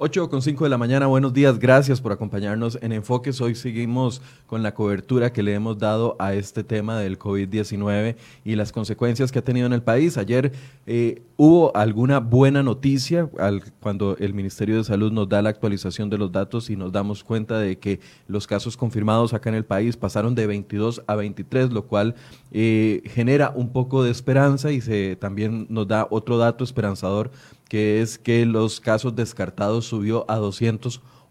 8 con 5 de la mañana, buenos días, gracias por acompañarnos en Enfoques. Hoy seguimos con la cobertura que le hemos dado a este tema del COVID-19 y las consecuencias que ha tenido en el país. Ayer eh, hubo alguna buena noticia al, cuando el Ministerio de Salud nos da la actualización de los datos y nos damos cuenta de que los casos confirmados acá en el país pasaron de 22 a 23, lo cual eh, genera un poco de esperanza y se, también nos da otro dato esperanzador que es que los casos descartados subió a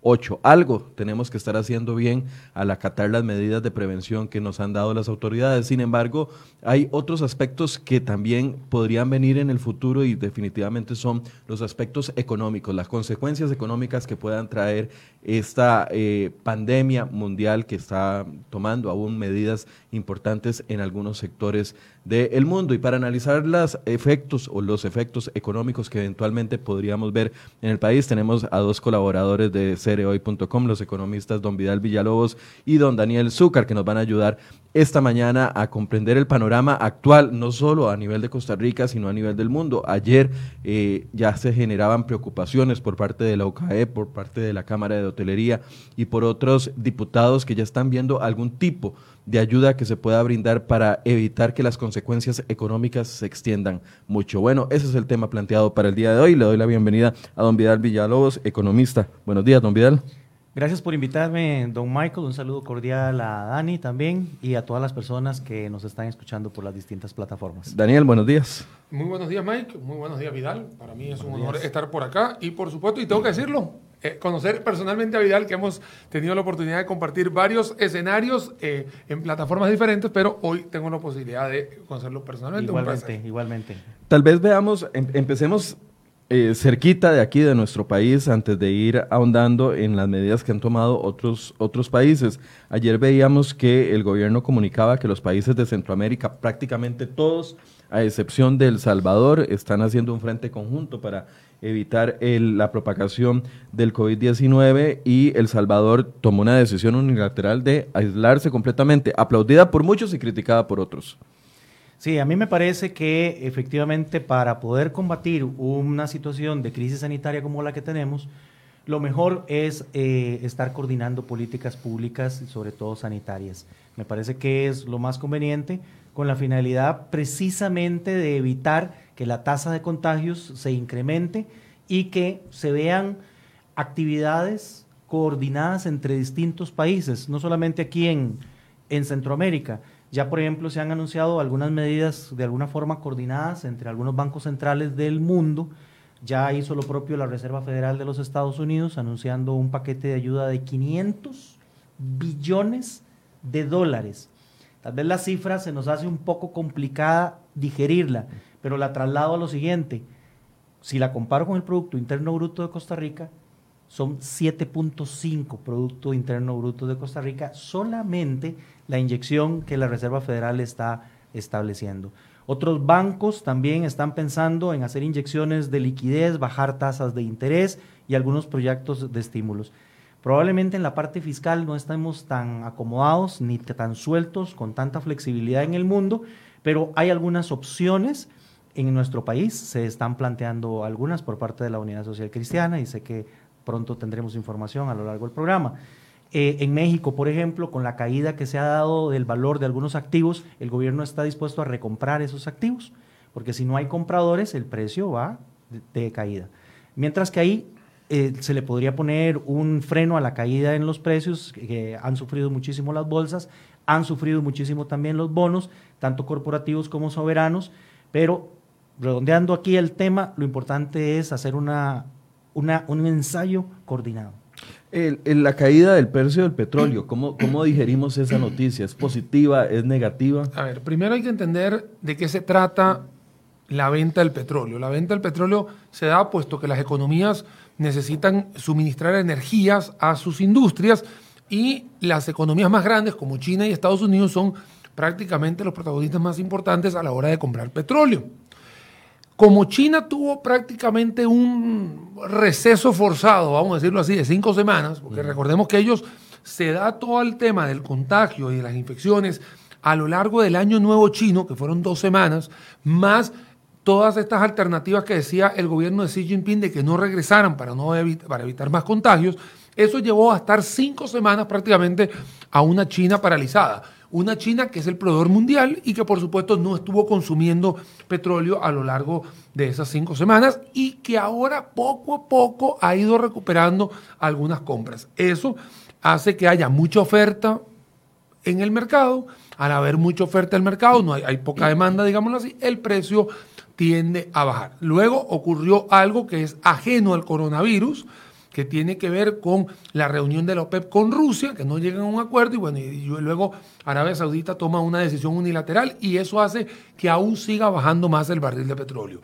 208. Algo tenemos que estar haciendo bien al acatar las medidas de prevención que nos han dado las autoridades. Sin embargo, hay otros aspectos que también podrían venir en el futuro y definitivamente son los aspectos económicos, las consecuencias económicas que puedan traer esta eh, pandemia mundial que está tomando aún medidas importantes en algunos sectores del mundo. Y para analizar los efectos o los efectos económicos que eventualmente podríamos ver en el país, tenemos a dos colaboradores de los economistas don Vidal Villalobos y don Daniel Zúcar, que nos van a ayudar esta mañana a comprender el panorama actual, no solo a nivel de Costa Rica, sino a nivel del mundo. Ayer eh, ya se generaban preocupaciones por parte de la UCAE, por parte de la Cámara de Hotelería y por otros diputados que ya están viendo algún tipo de ayuda que se pueda brindar para evitar que las consecuencias económicas se extiendan mucho. Bueno, ese es el tema planteado para el día de hoy. Le doy la bienvenida a don Vidal Villalobos, economista. Buenos días, don Vidal. Gracias por invitarme, don Michael. Un saludo cordial a Dani también y a todas las personas que nos están escuchando por las distintas plataformas. Daniel, buenos días. Muy buenos días, Mike. Muy buenos días, Vidal. Para mí es un honor estar por acá y, por supuesto, y tengo que decirlo, eh, conocer personalmente a Vidal, que hemos tenido la oportunidad de compartir varios escenarios eh, en plataformas diferentes, pero hoy tengo la posibilidad de conocerlo personalmente. Igualmente, igualmente. Tal vez veamos, em, empecemos eh, cerquita de aquí, de nuestro país, antes de ir ahondando en las medidas que han tomado otros, otros países. Ayer veíamos que el gobierno comunicaba que los países de Centroamérica, prácticamente todos, a excepción de El Salvador, están haciendo un frente conjunto para evitar la propagación del COVID-19 y El Salvador tomó una decisión unilateral de aislarse completamente, aplaudida por muchos y criticada por otros. Sí, a mí me parece que efectivamente para poder combatir una situación de crisis sanitaria como la que tenemos, lo mejor es eh, estar coordinando políticas públicas, sobre todo sanitarias. Me parece que es lo más conveniente con la finalidad precisamente de evitar que la tasa de contagios se incremente y que se vean actividades coordinadas entre distintos países, no solamente aquí en, en Centroamérica, ya, por ejemplo, se han anunciado algunas medidas de alguna forma coordinadas entre algunos bancos centrales del mundo. Ya hizo lo propio la Reserva Federal de los Estados Unidos, anunciando un paquete de ayuda de 500 billones de dólares. Tal vez la cifra se nos hace un poco complicada digerirla, pero la traslado a lo siguiente. Si la comparo con el Producto Interno Bruto de Costa Rica, son 7.5 Producto Interno Bruto de Costa Rica solamente la inyección que la Reserva Federal está estableciendo. Otros bancos también están pensando en hacer inyecciones de liquidez, bajar tasas de interés y algunos proyectos de estímulos. Probablemente en la parte fiscal no estemos tan acomodados ni tan sueltos con tanta flexibilidad en el mundo, pero hay algunas opciones en nuestro país. Se están planteando algunas por parte de la Unidad Social Cristiana y sé que pronto tendremos información a lo largo del programa. Eh, en México, por ejemplo, con la caída que se ha dado del valor de algunos activos, el gobierno está dispuesto a recomprar esos activos, porque si no hay compradores, el precio va de, caída. Mientras que ahí eh, se le podría poner un freno a la caída en los precios, que han sufrido muchísimo las bolsas, han sufrido muchísimo también los bonos, tanto corporativos como soberanos, pero redondeando aquí el tema, lo importante es hacer una, un ensayo coordinado la caída del precio del petróleo, ¿cómo, ¿cómo digerimos esa noticia? ¿Es positiva? ¿Es negativa? A ver, primero hay que entender de qué se trata la venta del petróleo. La venta del petróleo se da puesto que las economías necesitan suministrar energías a sus industrias y las economías más grandes como China y Estados Unidos son prácticamente los protagonistas más importantes a la hora de comprar petróleo. Como China tuvo prácticamente un receso forzado, vamos a decirlo así, de cinco semanas, porque recordemos que ellos se da todo el tema del contagio y de las infecciones a lo largo del año nuevo chino, que fueron dos semanas, más todas estas alternativas que decía el gobierno de Xi Jinping de que no regresaran para, no para evitar más contagios, eso llevó a estar cinco semanas prácticamente a una China paralizada. Una China que es el proveedor mundial y que por supuesto no estuvo consumiendo petróleo a lo largo de esas cinco semanas y que ahora poco a poco ha ido recuperando algunas compras. Eso hace que haya mucha oferta en el mercado. Al haber mucha oferta en el mercado, no hay, hay poca demanda, digámoslo así, el precio tiende a bajar. Luego ocurrió algo que es ajeno al coronavirus, que tiene que ver con la reunión de la OPEP con Rusia, que no llegan a un acuerdo y bueno, luego Arabia Saudita toma una decisión unilateral y eso hace que aún siga bajando más el barril de petróleo.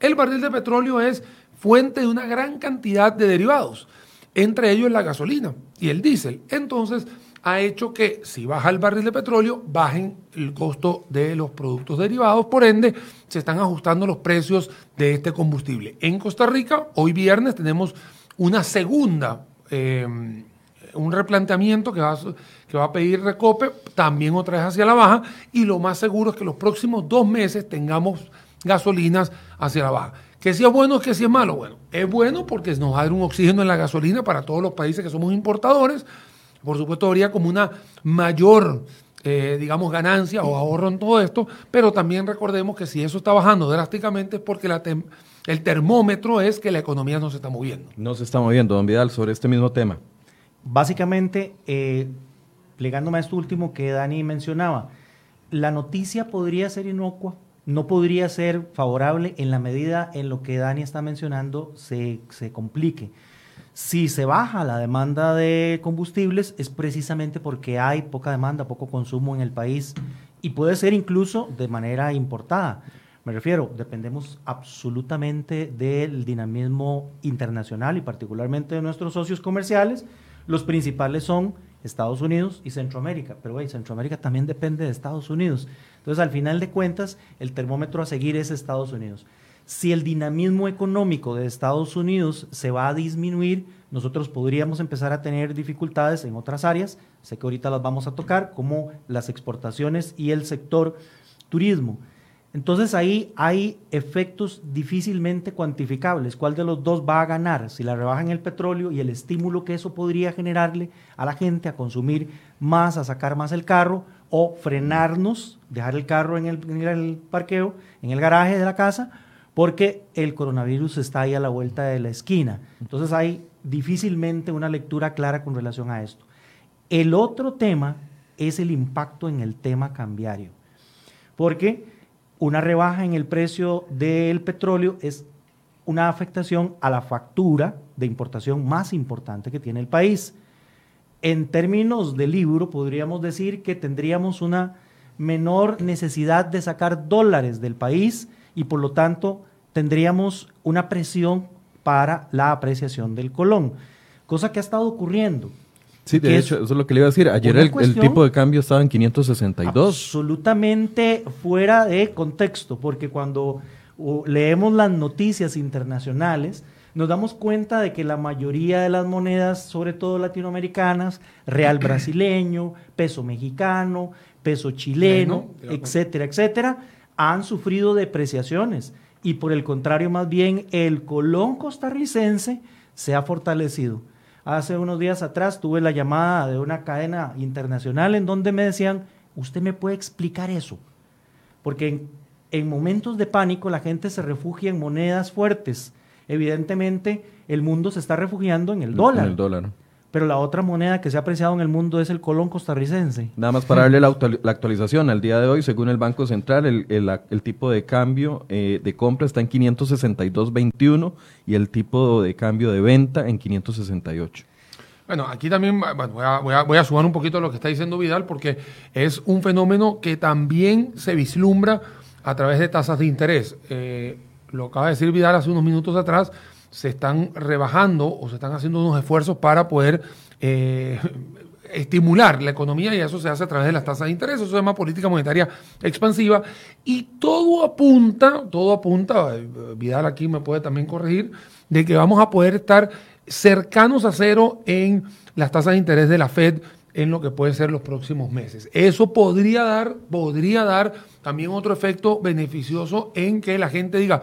El barril de petróleo es fuente de una gran cantidad de derivados, entre ellos la gasolina y el diésel. Entonces, ha hecho que si baja el barril de petróleo, bajen el costo de los productos derivados, por ende se están ajustando los precios de este combustible. En Costa Rica, hoy viernes tenemos una segunda, eh, un replanteamiento que va, que va a pedir Recope, también otra vez hacia la baja, y lo más seguro es que los próximos dos meses tengamos gasolinas hacia la baja. Que si es bueno, que si es malo. Bueno, es bueno porque nos va a dar un oxígeno en la gasolina para todos los países que somos importadores. Por supuesto, habría como una mayor, eh, digamos, ganancia o ahorro en todo esto, pero también recordemos que si eso está bajando drásticamente es porque la, el termómetro es que la economía no se está moviendo. No se está moviendo, don Vidal, sobre este mismo tema. Básicamente, eh, plegándome a esto último que Dani mencionaba, la noticia podría ser inocua, no podría ser favorable en la medida en lo que Dani está mencionando se, se complique. Si se baja la demanda de combustibles es precisamente porque hay poca demanda, poco consumo en el país y puede ser incluso de manera importada. Me refiero, dependemos absolutamente del dinamismo internacional y particularmente de nuestros socios comerciales. Los principales son Estados Unidos y Centroamérica, pero hey, Centroamérica también depende de Estados Unidos. Entonces, al final de cuentas, el termómetro a seguir es Estados Unidos. Si el dinamismo económico de Estados Unidos se va a disminuir, nosotros podríamos empezar a tener dificultades en otras áreas, sé que ahorita las vamos a tocar, como las exportaciones y el sector turismo. Entonces ahí hay efectos difícilmente cuantificables. ¿Cuál de los dos va a ganar? Si la rebaja en el petróleo y el estímulo que eso podría generarle a la gente a consumir más, a sacar más el carro, o frenarnos, dejar el carro en el, parqueo, en el garaje de la casa, porque el coronavirus está ahí a la vuelta de la esquina. Entonces hay difícilmente una lectura clara con relación a esto. El otro tema es el impacto en el tema cambiario. Porque una rebaja en el precio del petróleo es una afectación a la factura de importación más importante que tiene el país. En términos de libro, podríamos decir que tendríamos una menor necesidad de sacar dólares del país y por lo tanto tendríamos una presión para la apreciación del colón, cosa que ha estado ocurriendo. Sí, de hecho, eso es lo que le iba a decir. Ayer el, tipo de cambio estaba en 562. Absolutamente fuera de contexto, porque cuando leemos las noticias internacionales, nos damos cuenta de que la mayoría de las monedas, sobre todo latinoamericanas, real brasileño, peso mexicano, peso chileno, etcétera, etcétera, han sufrido depreciaciones. Y por el contrario, más bien, el colón costarricense se ha fortalecido. Hace unos días atrás tuve la llamada de una cadena internacional en donde me decían, ¿usted me puede explicar eso? Porque en, momentos de pánico la gente se refugia en monedas fuertes. Evidentemente, el mundo se está refugiando en el dólar. En el dólar pero la otra moneda que se ha apreciado en el mundo es el colón costarricense. Nada más para darle la, actualización, al día de hoy, según el Banco Central, el, tipo de cambio eh, de compra está en 562.21 y el tipo de cambio de venta en 568. Bueno, aquí también voy, a, voy, a, sumar un poquito a lo que está diciendo Vidal, porque es un fenómeno que también se vislumbra a través de tasas de interés. Eh, lo acaba de decir Vidal hace unos minutos atrás, se están rebajando o se están haciendo unos esfuerzos para poder eh, estimular la economía y eso se hace a través de las tasas de interés, eso se llama política monetaria expansiva y todo apunta, todo apunta, eh, Vidal aquí me puede también corregir, de que vamos a poder estar cercanos a cero en las tasas de interés de la Fed en lo que puede ser los próximos meses. Eso podría dar, podría dar también otro efecto beneficioso en que la gente diga,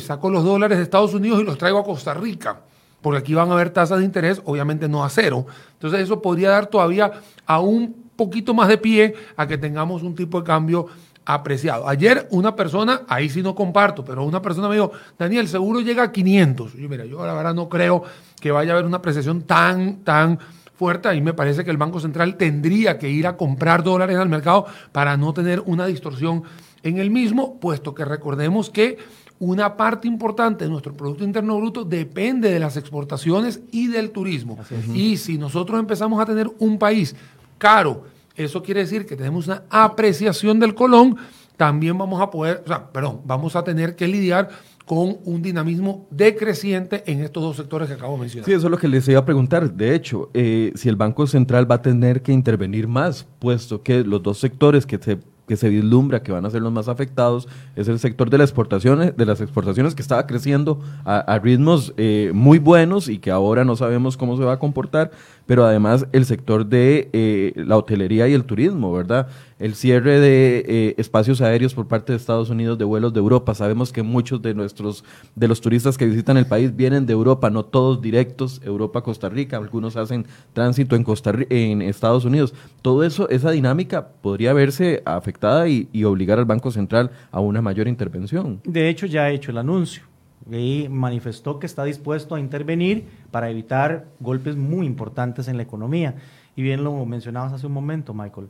saco los dólares de Estados Unidos y los traigo a Costa Rica, porque aquí van a haber tasas de interés, obviamente no a cero. Entonces eso podría dar todavía a un poquito más de pie a que tengamos un tipo de cambio apreciado. Ayer una persona, ahí sí no comparto, pero una persona me dijo, Daniel, seguro llega a 500. yo, mira, yo la verdad no creo que vaya a haber una apreciación tan, tan fuerte. Ahí me parece que el Banco Central tendría que ir a comprar dólares al mercado para no tener una distorsión en el mismo, puesto que recordemos que una parte importante de nuestro Producto Interno Bruto depende de las exportaciones y del turismo. Y si nosotros empezamos a tener un país caro, eso quiere decir que tenemos una apreciación del colón, también vamos a poder, o sea, perdón, vamos a tener que lidiar con un dinamismo decreciente en estos dos sectores que acabo de mencionar. Sí, eso es lo que les iba a preguntar. De hecho, eh, si el Banco Central va a tener que intervenir más, puesto que los dos sectores que se que se vislumbra que van a ser los más afectados es el sector de las exportaciones, de las exportaciones que estaba creciendo a, ritmos eh, muy buenos y que ahora no sabemos cómo se va a comportar, pero además el sector de eh, la hotelería y el turismo, ¿verdad? El cierre de eh, espacios aéreos por parte de Estados Unidos de vuelos de Europa. Sabemos que muchos de nuestros de los turistas que visitan el país vienen de Europa, no todos directos Europa Costa Rica, algunos hacen tránsito en Costa en Estados Unidos. Todo eso, esa dinámica podría verse afectada y, y obligar al Banco Central a una mayor intervención. De hecho, ya ha hecho el anuncio y manifestó que está dispuesto a intervenir para evitar golpes muy importantes en la economía. Y bien lo mencionabas hace un momento, Michael.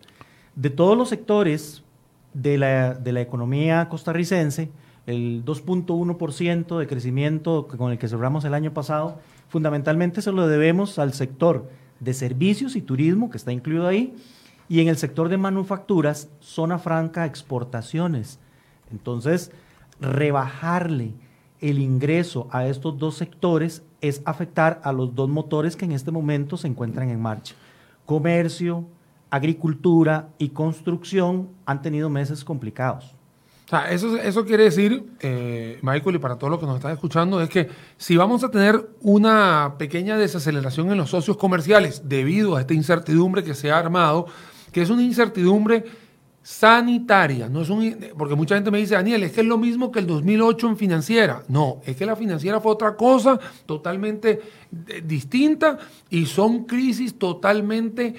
De todos los sectores de la, de la economía costarricense, el 2.1% de crecimiento con el que cerramos el año pasado, fundamentalmente se lo debemos al sector de servicios y turismo, que está incluido ahí, y en el sector de manufacturas, zona franca, exportaciones. Entonces, rebajarle el ingreso a estos dos sectores es afectar a los dos motores que en este momento se encuentran en marcha. Comercio, agricultura y construcción han tenido meses complicados. Eso, eso quiere decir, eh, Michael, y para todos los que nos están escuchando, es que si vamos a tener una pequeña desaceleración en los socios comerciales debido a esta incertidumbre que se ha armado, que es una incertidumbre sanitaria, no es un, porque mucha gente me dice, Daniel, es que es lo mismo que el 2008 en financiera. No, es que la financiera fue otra cosa totalmente eh, distinta y son crisis totalmente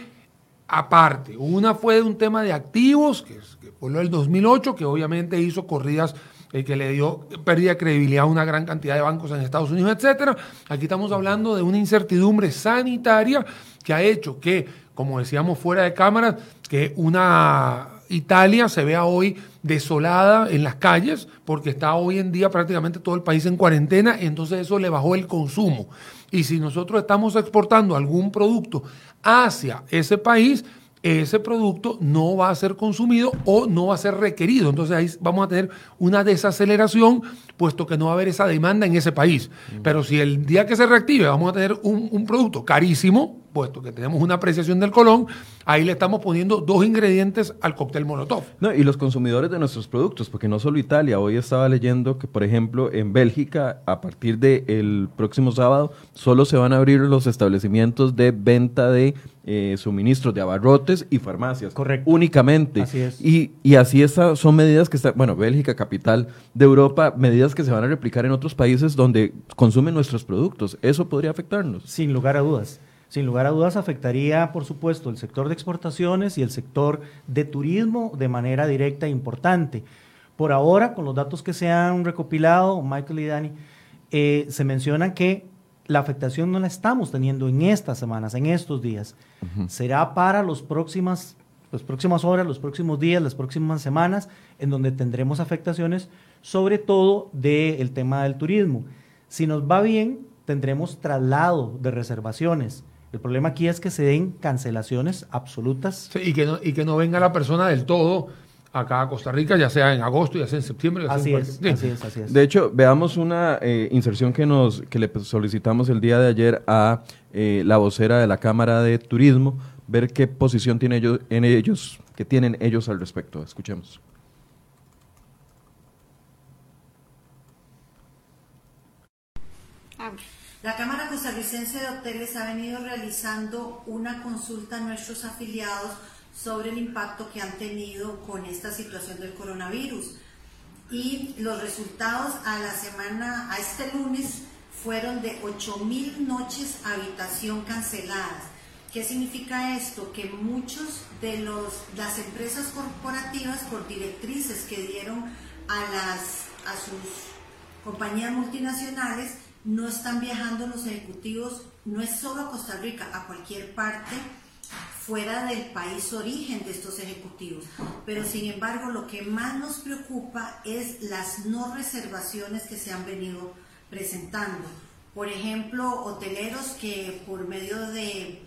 aparte. Una fue de un tema de activos, que, fue lo del 2008, que obviamente hizo corridas eh, que le dio pérdida de credibilidad a una gran cantidad de bancos en Estados Unidos, etcétera. Aquí estamos hablando de una incertidumbre sanitaria que ha hecho que, como decíamos fuera de cámara, que una Italia se vea hoy desolada en las calles porque está hoy en día prácticamente todo el país en cuarentena, entonces eso le bajó el consumo. Y si nosotros estamos exportando algún producto hacia ese país, ese producto no va a ser consumido o no va a ser requerido. Entonces ahí vamos a tener una desaceleración, puesto que no va a haber esa demanda en ese país. Pero si el día que se reactive vamos a tener un, un producto carísimo, puesto que tenemos una apreciación del colón, ahí le estamos poniendo dos ingredientes al cóctel Molotov. No, y los consumidores de nuestros productos, porque no solo Italia, hoy estaba leyendo que, por ejemplo, en Bélgica, a partir del próximo sábado, solo se van a abrir los establecimientos de venta de eh, suministros de abarrotes y farmacias. Correcto. Únicamente. Así es. Y, y así son medidas que están, bueno, Bélgica, capital de Europa, medidas que se van a replicar en otros países donde consumen nuestros productos. Eso podría afectarnos. Sin lugar a dudas. Sin lugar a dudas afectaría, por supuesto, el sector de exportaciones y el sector de turismo de manera directa e importante. Por ahora, con los datos que se han recopilado, Michael y Dani, eh, se menciona que la afectación no la estamos teniendo en estas semanas, en estos días. Será para los próximas, las próximas horas, los próximos días, las próximas semanas, en donde tendremos afectaciones, sobre todo del tema del turismo. Si nos va bien, tendremos traslado de reservaciones el problema aquí es que se den cancelaciones absolutas. y, que no, y que no venga la persona del todo acá a Costa Rica, ya sea en agosto, ya sea en septiembre. Así, es, así es, así es. De hecho, veamos una eh, inserción que, nos, que le solicitamos el día de ayer a eh, la vocera de la Cámara de Turismo, ver qué posición tiene ellos, en ellos, que tienen ellos al respecto. Escuchemos. La Cámara Costarricense de Hoteles ha venido realizando una consulta a nuestros afiliados sobre el impacto que han tenido con esta situación del coronavirus. Y los resultados a la semana, a este lunes, fueron de 8.000 noches habitación canceladas. ¿Qué significa esto? Que muchos de los, las empresas corporativas, por directrices que dieron a, las, a sus compañías multinacionales, no están viajando los ejecutivos, no es solo a Costa Rica, a cualquier parte fuera del país origen de estos ejecutivos. Pero sin embargo, lo que más nos preocupa es las no reservaciones que se han venido presentando. Por ejemplo, hoteleros que por medio de,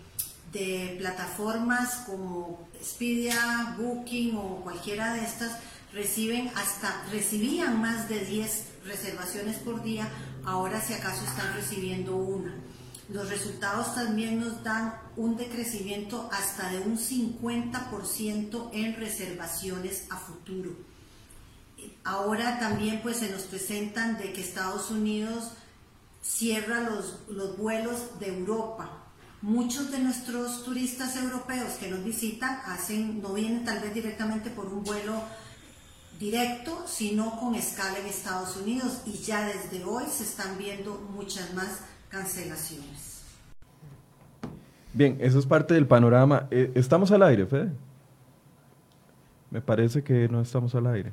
de plataformas como Expedia, Booking o cualquiera de estas reciben hasta recibían más de 10 reservaciones por día, ahora si acaso están recibiendo una. Los resultados también nos dan un decrecimiento hasta de un 50% en reservaciones a futuro. Ahora también pues se nos presentan de que Estados Unidos cierra los, los vuelos de Europa. Muchos de nuestros turistas europeos que nos visitan hacen, no vienen tal vez directamente por un vuelo directo, sino con escala en Estados Unidos y ya desde hoy se están viendo muchas más cancelaciones. Bien, eso es parte del panorama. Eh, ¿Estamos al aire, Fede? Me parece que no estamos al aire.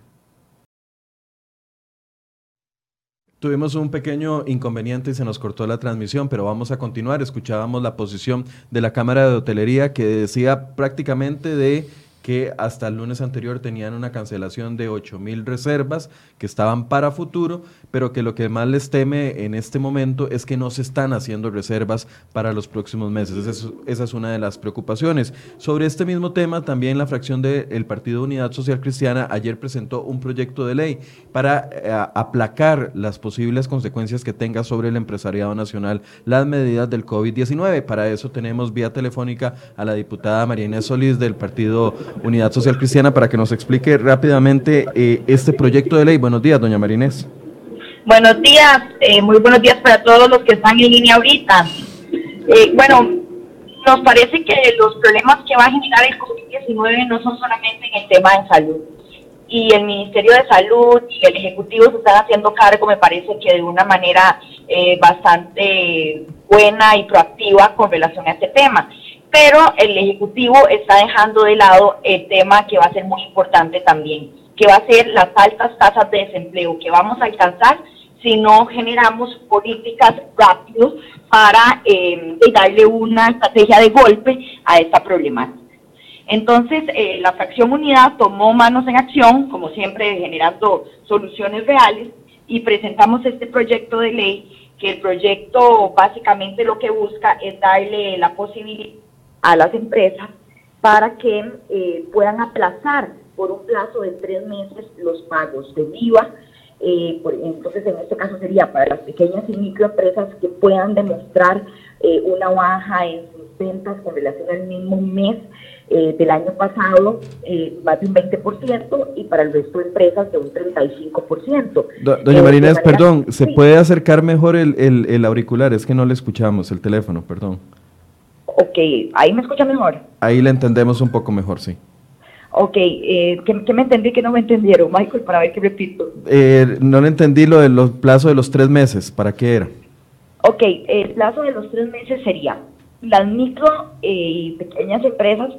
Tuvimos un pequeño inconveniente y se nos cortó la transmisión, pero vamos a continuar. Escuchábamos la posición de la Cámara de Hotelería que decía prácticamente de que hasta el lunes anterior tenían una cancelación de 8 mil reservas que estaban para futuro, pero que lo que más les teme en este momento es que no se están haciendo reservas para los próximos meses. Esa es, una de las preocupaciones. Sobre este mismo tema, también la fracción del Partido Unidad Social Cristiana ayer presentó un proyecto de ley para eh, aplacar las posibles consecuencias que tenga sobre el empresariado nacional las medidas del COVID-19. Para eso tenemos vía telefónica a la diputada María Inés Solís del Partido Unidad Social Cristiana para que nos explique rápidamente eh, este proyecto de ley. Buenos días, doña Marinés. Buenos días, eh, muy buenos días para todos los que están en línea ahorita. Eh, bueno, nos parece que los problemas que va a generar el COVID-19 no son solamente en el tema de salud. Y el Ministerio de Salud y el Ejecutivo se están haciendo cargo, me parece que de una manera bastante buena y proactiva con relación a este tema pero el Ejecutivo está dejando de lado el tema que va a ser muy importante también, que va a ser las altas tasas de desempleo que vamos a alcanzar si no generamos políticas rápidas para eh, darle una estrategia de golpe a esta problemática. Entonces, eh, la fracción unidad tomó manos en acción, como siempre generando soluciones reales, y presentamos este proyecto de ley, que el proyecto básicamente lo que busca es darle la posibilidad a las empresas para que eh, puedan aplazar por un plazo de tres meses los pagos de IVA. Eh, entonces, en este caso sería para las pequeñas y microempresas que puedan demostrar eh, una baja en sus ventas con relación al mismo mes del año pasado, más de un 20%, y para el resto de empresas de un 35%. doña Marinés, perdón, ¿se puede acercar mejor el, el, el auricular? Es que no le escuchamos el teléfono, perdón. Ok, ¿ahí me escucha mejor? Ahí le entendemos un poco mejor, sí. Ok, eh, ¿qué, me entendí que no me entendieron, Michael, para ver qué repito? Eh, no le entendí lo del plazo de los tres meses, ¿para qué era? Ok, el plazo de los tres meses sería las micro eh, y pequeñas empresas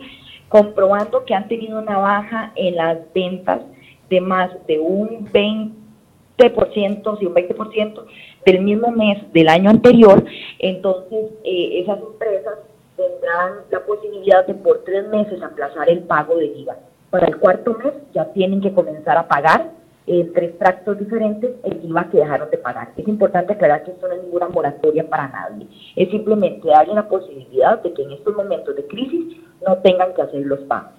comprobando que han tenido una baja en las ventas de más de un 20%, si un 20% del mismo mes del año anterior, entonces eh, esas empresas tendrán la posibilidad de por tres meses aplazar el pago de IVA. Para el cuarto mes ya tienen que comenzar a pagar en tres tractos diferentes el IVA que dejaron de pagar. Es importante aclarar que esto no es ninguna moratoria para nadie. Es simplemente darle la posibilidad de que en estos momentos de crisis no tengan que hacer los pagos.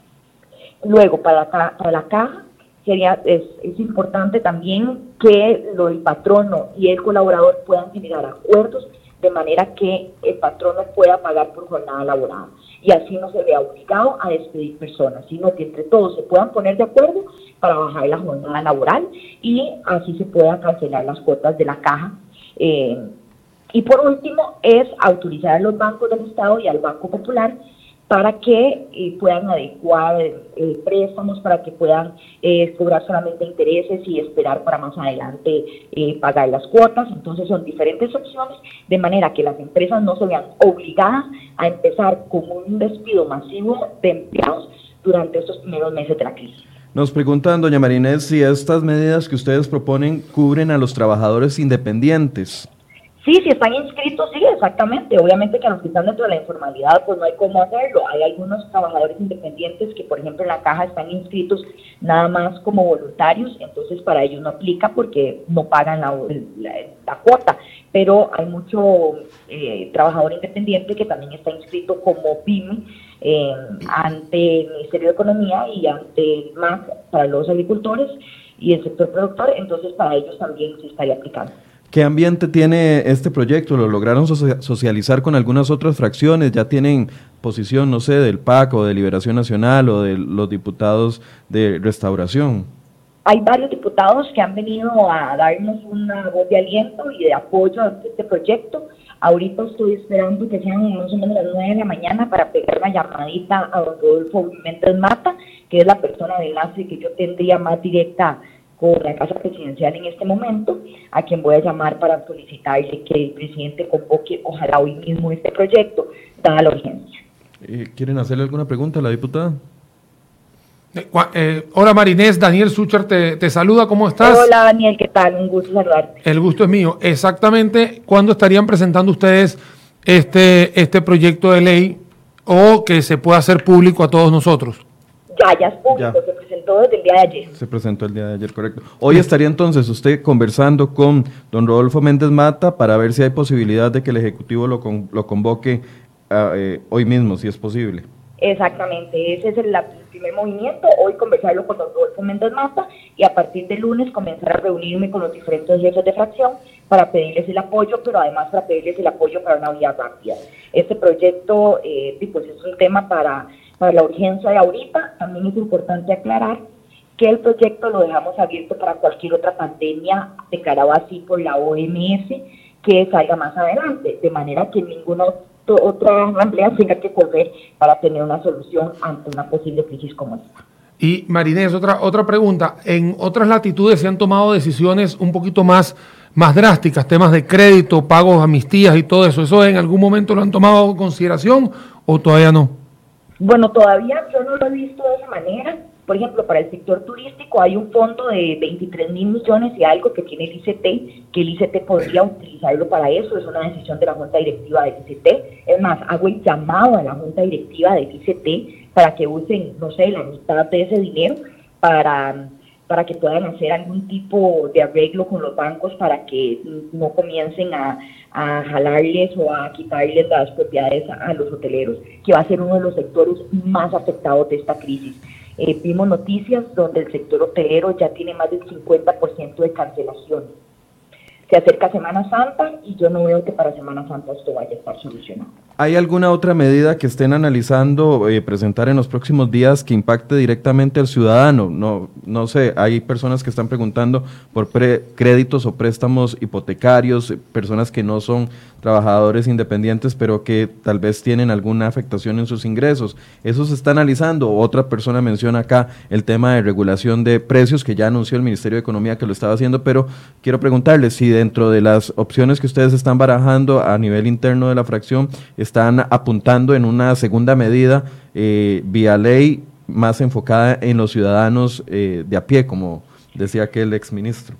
Luego, para la, para la caja, sería, es, es importante también que lo, el patrono y el colaborador puedan generar acuerdos de manera que el patrón no pueda pagar por jornada laboral. Y así no se vea obligado a despedir personas, sino que entre todos se puedan poner de acuerdo para bajar la jornada laboral y así se puedan cancelar las cuotas de la caja. Eh, Y por último, es autorizar a los bancos del Estado y al Banco Popular para que eh, puedan adecuar eh, préstamos, para que puedan eh, cobrar solamente intereses y esperar para más adelante pagar las cuotas. Entonces son diferentes opciones, de manera que las empresas no se vean obligadas a empezar con un despido masivo de empleados durante estos primeros meses de la crisis. Nos preguntan, doña Marinés, si estas medidas que ustedes proponen cubren a los trabajadores independientes. Sí, si están inscritos, sí, exactamente. Obviamente que a los que están dentro de la informalidad, pues no hay cómo hacerlo. Hay algunos trabajadores independientes que, por ejemplo, en la caja están inscritos nada más como voluntarios, entonces para ellos no aplica porque no pagan la, cuota. Pero hay mucho eh, trabajador independiente que también está inscrito como PYME eh, ante el Ministerio de Economía y ante MAC para los agricultores y el sector productor, entonces para ellos también se estaría aplicando. ¿Qué ambiente tiene este proyecto? ¿Lo lograron socializar con algunas otras fracciones? ¿Ya tienen posición, no sé, del PAC o de Liberación Nacional o de los diputados de Restauración? Hay varios diputados que han venido a darnos una voz de aliento y de apoyo a este proyecto. Ahorita estoy esperando que sean más o menos las 9 de la mañana para pegar una llamadita a don Rodolfo Méndez Mata, que es la persona de enlace que yo tendría más directa con la Casa Presidencial en este momento, a quien voy a llamar para solicitarle que el presidente convoque, ojalá hoy mismo, este proyecto, dada la urgencia. Eh, ¿Quieren hacerle alguna pregunta a la diputada? Eh, eh, hola Marinés, Daniel Sucher te, te, saluda, ¿cómo estás? Hola Daniel, ¿qué tal? Un gusto saludarte. El gusto es mío. Exactamente, ¿cuándo estarían presentando ustedes este, este proyecto de ley o que se pueda hacer público a todos nosotros? Ya, ya es público, se presentó desde el día de ayer. Se presentó el día de ayer, correcto. Hoy estaría entonces usted conversando con don Rodolfo Méndez Mata para ver si hay posibilidad de que el Ejecutivo lo, lo convoque ah, eh, hoy mismo, si es posible. Exactamente, ese es el, primer movimiento, hoy conversarlo con don Rodolfo Méndez Mata y a partir de lunes comenzar a reunirme con los diferentes jefes de fracción para pedirles el apoyo, pero además para pedirles el apoyo para una vía rápida. Este proyecto eh, pues es un tema para para la urgencia de ahorita, también es importante aclarar que el proyecto lo dejamos abierto para cualquier otra pandemia declarada así por la OMS que salga más adelante, de manera que ninguna otra asamblea tenga que correr para tener una solución ante una posible crisis como esta. Y Marinés, otra, otra pregunta. En otras latitudes se han tomado decisiones un poquito más, más drásticas, temas de crédito, pagos, amnistías y todo eso. ¿Eso en algún momento lo han tomado en consideración o todavía no? Bueno, todavía yo no lo he visto de esa manera. Por ejemplo, para el sector turístico hay un fondo de 23 mil millones y algo que tiene el ICT, que el ICT podría utilizarlo para eso, es una decisión de la Junta Directiva del ICT. Es más, hago el llamado a la Junta Directiva del ICT para que usen, no sé, la mitad de ese dinero para para que puedan hacer algún tipo de arreglo con los bancos para que no comiencen a, jalarles o a quitarles las propiedades a, los hoteleros, que va a ser uno de los sectores más afectados de esta crisis. Eh, vimos noticias donde el sector hotelero ya tiene más del 50% de cancelación. Se acerca Semana Santa y yo no veo que para Semana Santa esto vaya a estar solucionado. ¿Hay alguna otra medida que estén analizando eh, presentar en los próximos días que impacte directamente al ciudadano? No, no sé, hay personas que están preguntando por créditos o préstamos hipotecarios, personas que no son trabajadores independientes, pero que tal vez tienen alguna afectación en sus ingresos. Eso se está analizando. Otra persona menciona acá el tema de regulación de precios, que ya anunció el Ministerio de Economía que lo estaba haciendo, pero quiero preguntarle si dentro de las opciones que ustedes están barajando a nivel interno de la fracción, están apuntando en una segunda medida eh, vía ley más enfocada en los ciudadanos eh, de a pie, como decía aquel exministro.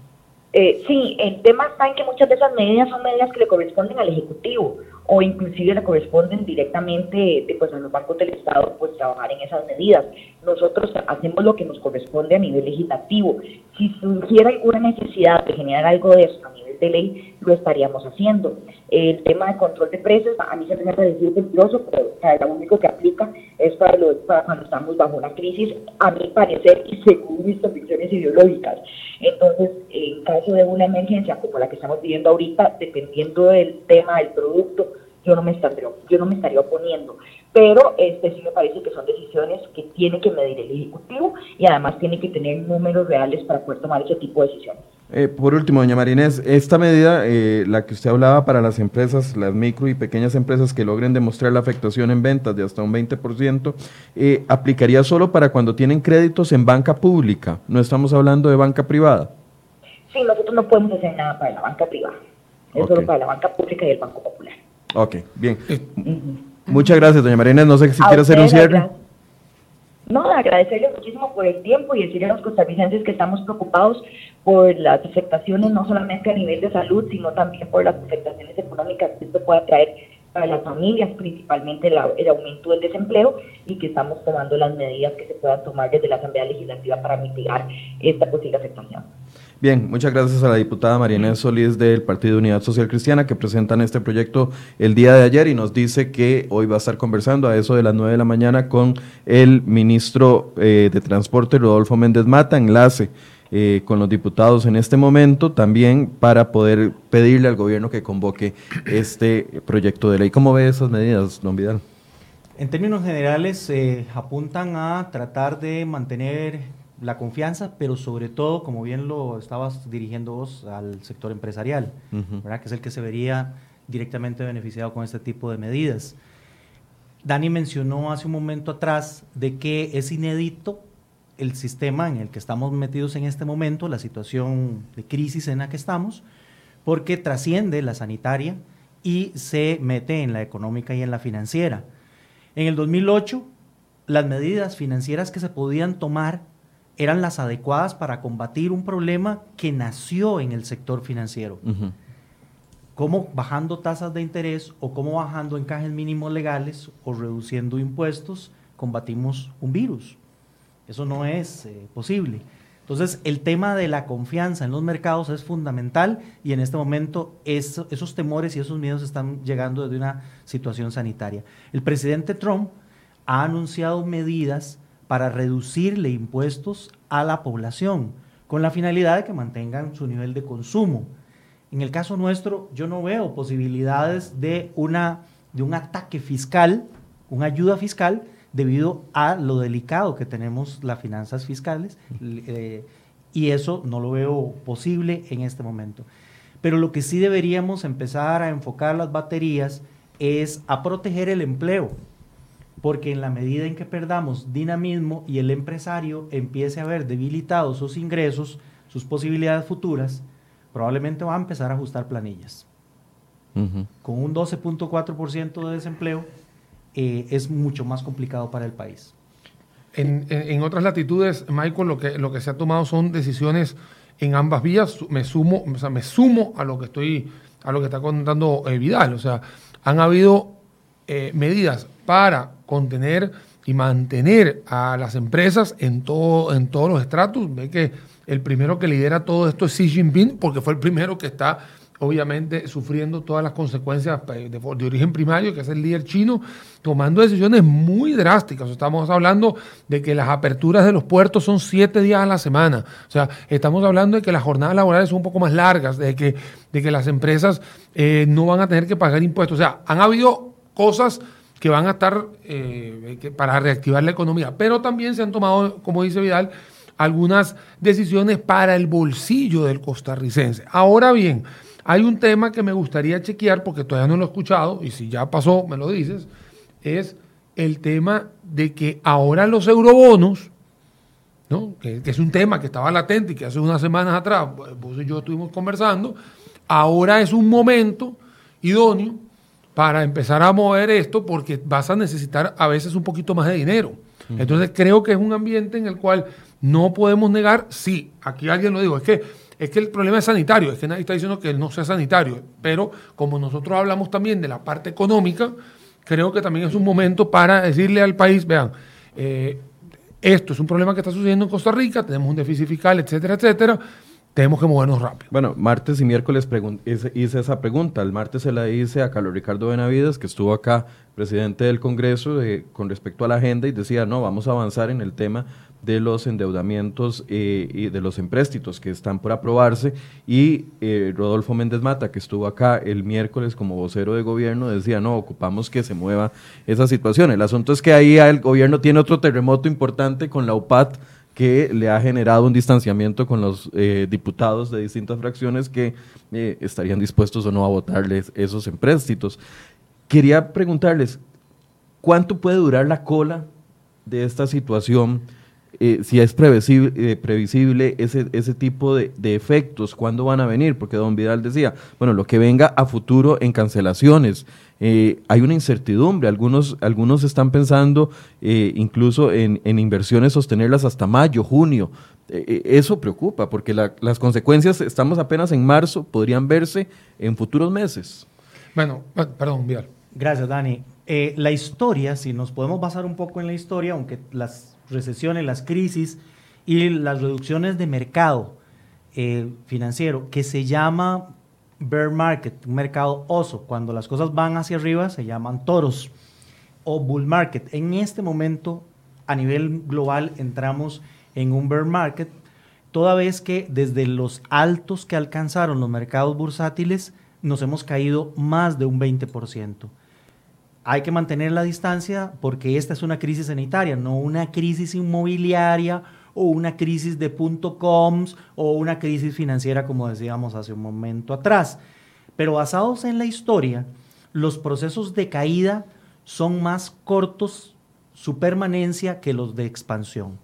Eh, sí, el tema está en que muchas de esas medidas son medidas que le corresponden al Ejecutivo o inclusive le corresponden directamente pues, a los bancos del Estado pues trabajar en esas medidas. Nosotros hacemos lo que nos corresponde a nivel legislativo. Si surgiera alguna necesidad de generar algo de eso a nivel de ley, lo estaríamos haciendo. El tema de control de precios, a mí se me ha parecido peligroso, pero lo único que aplica es para, para cuando estamos bajo una crisis, a mi parecer y según mis convicciones ideológicas. Entonces, en caso de una emergencia como la que estamos viviendo ahorita, dependiendo del tema del producto, yo no me estaría, yo no me estaría oponiendo. Pero este sí me parece que son decisiones que tiene que medir el Ejecutivo y además tiene que tener números reales para poder tomar ese tipo de decisiones. Eh, por último, doña Marinés, esta medida, eh, la que usted hablaba para las empresas, las micro y pequeñas empresas que logren demostrar la afectación en ventas de hasta un 20%, eh, aplicaría solo para cuando tienen créditos en banca pública, no estamos hablando de banca privada. Sí, nosotros no podemos hacer nada para la banca privada, es solo para la banca pública y el Banco Popular. Ok, bien. Muchas gracias, doña Marinés. No sé si quiere hacer un cierre. No, agradecerle muchísimo por el tiempo y decirle a los costarricenses que estamos preocupados por las afectaciones no solamente a nivel de salud, sino también por las afectaciones económicas que esto puede traer para las familias, principalmente el, aumento del desempleo y que estamos tomando las medidas que se puedan tomar desde la Asamblea Legislativa para mitigar esta posible afectación. Bien, muchas gracias a la diputada Mariana Solís del Partido Unidad Social Cristiana que presentan este proyecto el día de ayer y nos dice que hoy va a estar conversando a eso de las 9 de la mañana con el ministro eh, de Transporte Rodolfo Méndez Mata, enlace eh, con los diputados en este momento también para poder pedirle al gobierno que convoque este proyecto de ley. ¿Cómo ve esas medidas, don Vidal? En términos generales, eh, apuntan a tratar de mantener la confianza, pero sobre todo, como bien lo estabas dirigiendo vos, al sector empresarial, ¿verdad? que es el que se vería directamente beneficiado con este tipo de medidas. Dani mencionó hace un momento atrás de que es inédito el sistema en el que estamos metidos en este momento, la situación de crisis en la que estamos, porque trasciende la sanitaria y se mete en la económica y en la financiera. En el 2008, las medidas financieras que se podían tomar eran las adecuadas para combatir un problema que nació en el sector financiero. Cómo bajando tasas de interés o cómo bajando encajes mínimos legales o reduciendo impuestos combatimos un virus. Eso no es eh, posible. Entonces, el tema de la confianza en los mercados es fundamental y en este momento esos temores y esos miedos están llegando desde una situación sanitaria. El presidente Trump ha anunciado medidas para reducirle impuestos a la población, con la finalidad de que mantengan su nivel de consumo. En el caso nuestro, yo no veo posibilidades de, una, de un ataque fiscal, una ayuda fiscal, debido a lo delicado que tenemos las finanzas fiscales, eh, y eso no lo veo posible en este momento. Pero lo que sí deberíamos empezar a enfocar las baterías es a proteger el empleo porque en la medida en que perdamos dinamismo y el empresario empiece a ver debilitados sus ingresos, sus posibilidades futuras, probablemente va a empezar a ajustar planillas. Con un 12.4% de desempleo eh, es mucho más complicado para el país. En, otras latitudes, Michael, lo que, lo que se ha tomado son decisiones en ambas vías. Me sumo, o sea, me sumo a lo que estoy, a lo que está contando eh, Vidal. O sea, han habido eh, medidas para contener y mantener a las empresas en, todo, en todos los estratos. Ve que el primero que lidera todo esto es Xi Jinping, porque fue el primero que está obviamente sufriendo todas las consecuencias de, origen primario, que es el líder chino, tomando decisiones muy drásticas. Estamos hablando de que las aperturas de los puertos son siete días a la semana. O sea, estamos hablando de que las jornadas laborales son un poco más largas, de que, de que las empresas eh, no van a tener que pagar impuestos. O sea, han habido cosas que van a estar eh, para reactivar la economía. Pero también se han tomado, como dice Vidal, algunas decisiones para el bolsillo del costarricense. Ahora bien, hay un tema que me gustaría chequear porque todavía no lo he escuchado y si ya pasó, me lo dices, es el tema de que ahora los eurobonos, ¿no? que, que es un tema que estaba latente y que hace unas semanas atrás vos y yo estuvimos conversando, ahora es un momento idóneo para empezar a mover esto porque vas a necesitar a veces un poquito más de dinero. Entonces creo que es un ambiente en el cual no podemos negar, sí, aquí alguien lo dijo, es que, es que el problema es sanitario, es que nadie está diciendo que no sea sanitario, pero como nosotros hablamos también de la parte económica, creo que también es un momento para decirle al país, vean, eh, esto es un problema que está sucediendo en Costa Rica, tenemos un déficit fiscal, etcétera, etcétera, tenemos que movernos rápido. Bueno, martes y miércoles hice, esa pregunta. El martes se la hice a Carlos Ricardo Benavides, que estuvo acá, presidente del Congreso, con respecto a la agenda y decía, no, vamos a avanzar en el tema de los endeudamientos eh, y de los empréstitos que están por aprobarse. Y eh, Rodolfo Méndez Mata, que estuvo acá el miércoles como vocero de gobierno, decía, no, ocupamos que se mueva esa situación. El asunto es que ahí el gobierno tiene otro terremoto importante con la UPAT que le ha generado un distanciamiento con los eh, diputados de distintas fracciones que eh, estarían dispuestos o no a votarles esos empréstitos. Quería preguntarles, ¿cuánto puede durar la cola de esta situación? Eh, si es previsible, previsible ese, ese tipo de, de, efectos, cuándo van a venir, porque don Vidal decía, bueno, lo que venga a futuro en cancelaciones, eh, hay una incertidumbre, algunos, algunos están pensando eh, incluso en, en, inversiones sostenerlas hasta mayo, junio. Eh, eso preocupa, porque la, las consecuencias, estamos apenas en marzo, podrían verse en futuros meses. Bueno, perdón, Vidal. Gracias, Dani. la historia, si nos podemos basar un poco en la historia, aunque las recesiones, las crisis y las reducciones de mercado eh, financiero, que se llama bear market, un mercado oso. Cuando las cosas van hacia arriba se llaman toros o bull market. En este momento, a nivel global, entramos en un bear market, toda vez que desde los altos que alcanzaron los mercados bursátiles, nos hemos caído más de un 20% hay que mantener la distancia porque esta es una crisis sanitaria, no una crisis inmobiliaria o una crisis de punto coms o una crisis financiera como decíamos hace un momento atrás. Pero basados en la historia, los procesos de caída son más cortos su permanencia que los de expansión.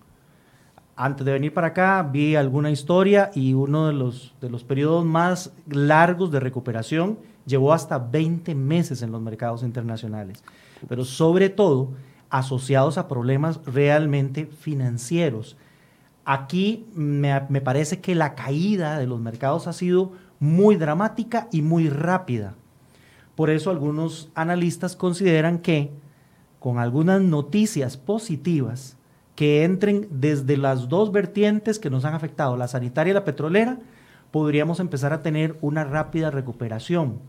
Antes de venir para acá vi alguna historia y uno de los, de los periodos más largos de recuperación llevó hasta 20 meses en los mercados internacionales, pero sobre todo asociados a problemas realmente financieros. Aquí me, me, parece que la caída de los mercados ha sido muy dramática y muy rápida. Por eso algunos analistas consideran que con algunas noticias positivas que entren desde las dos vertientes que nos han afectado, la sanitaria y la petrolera, podríamos empezar a tener una rápida recuperación.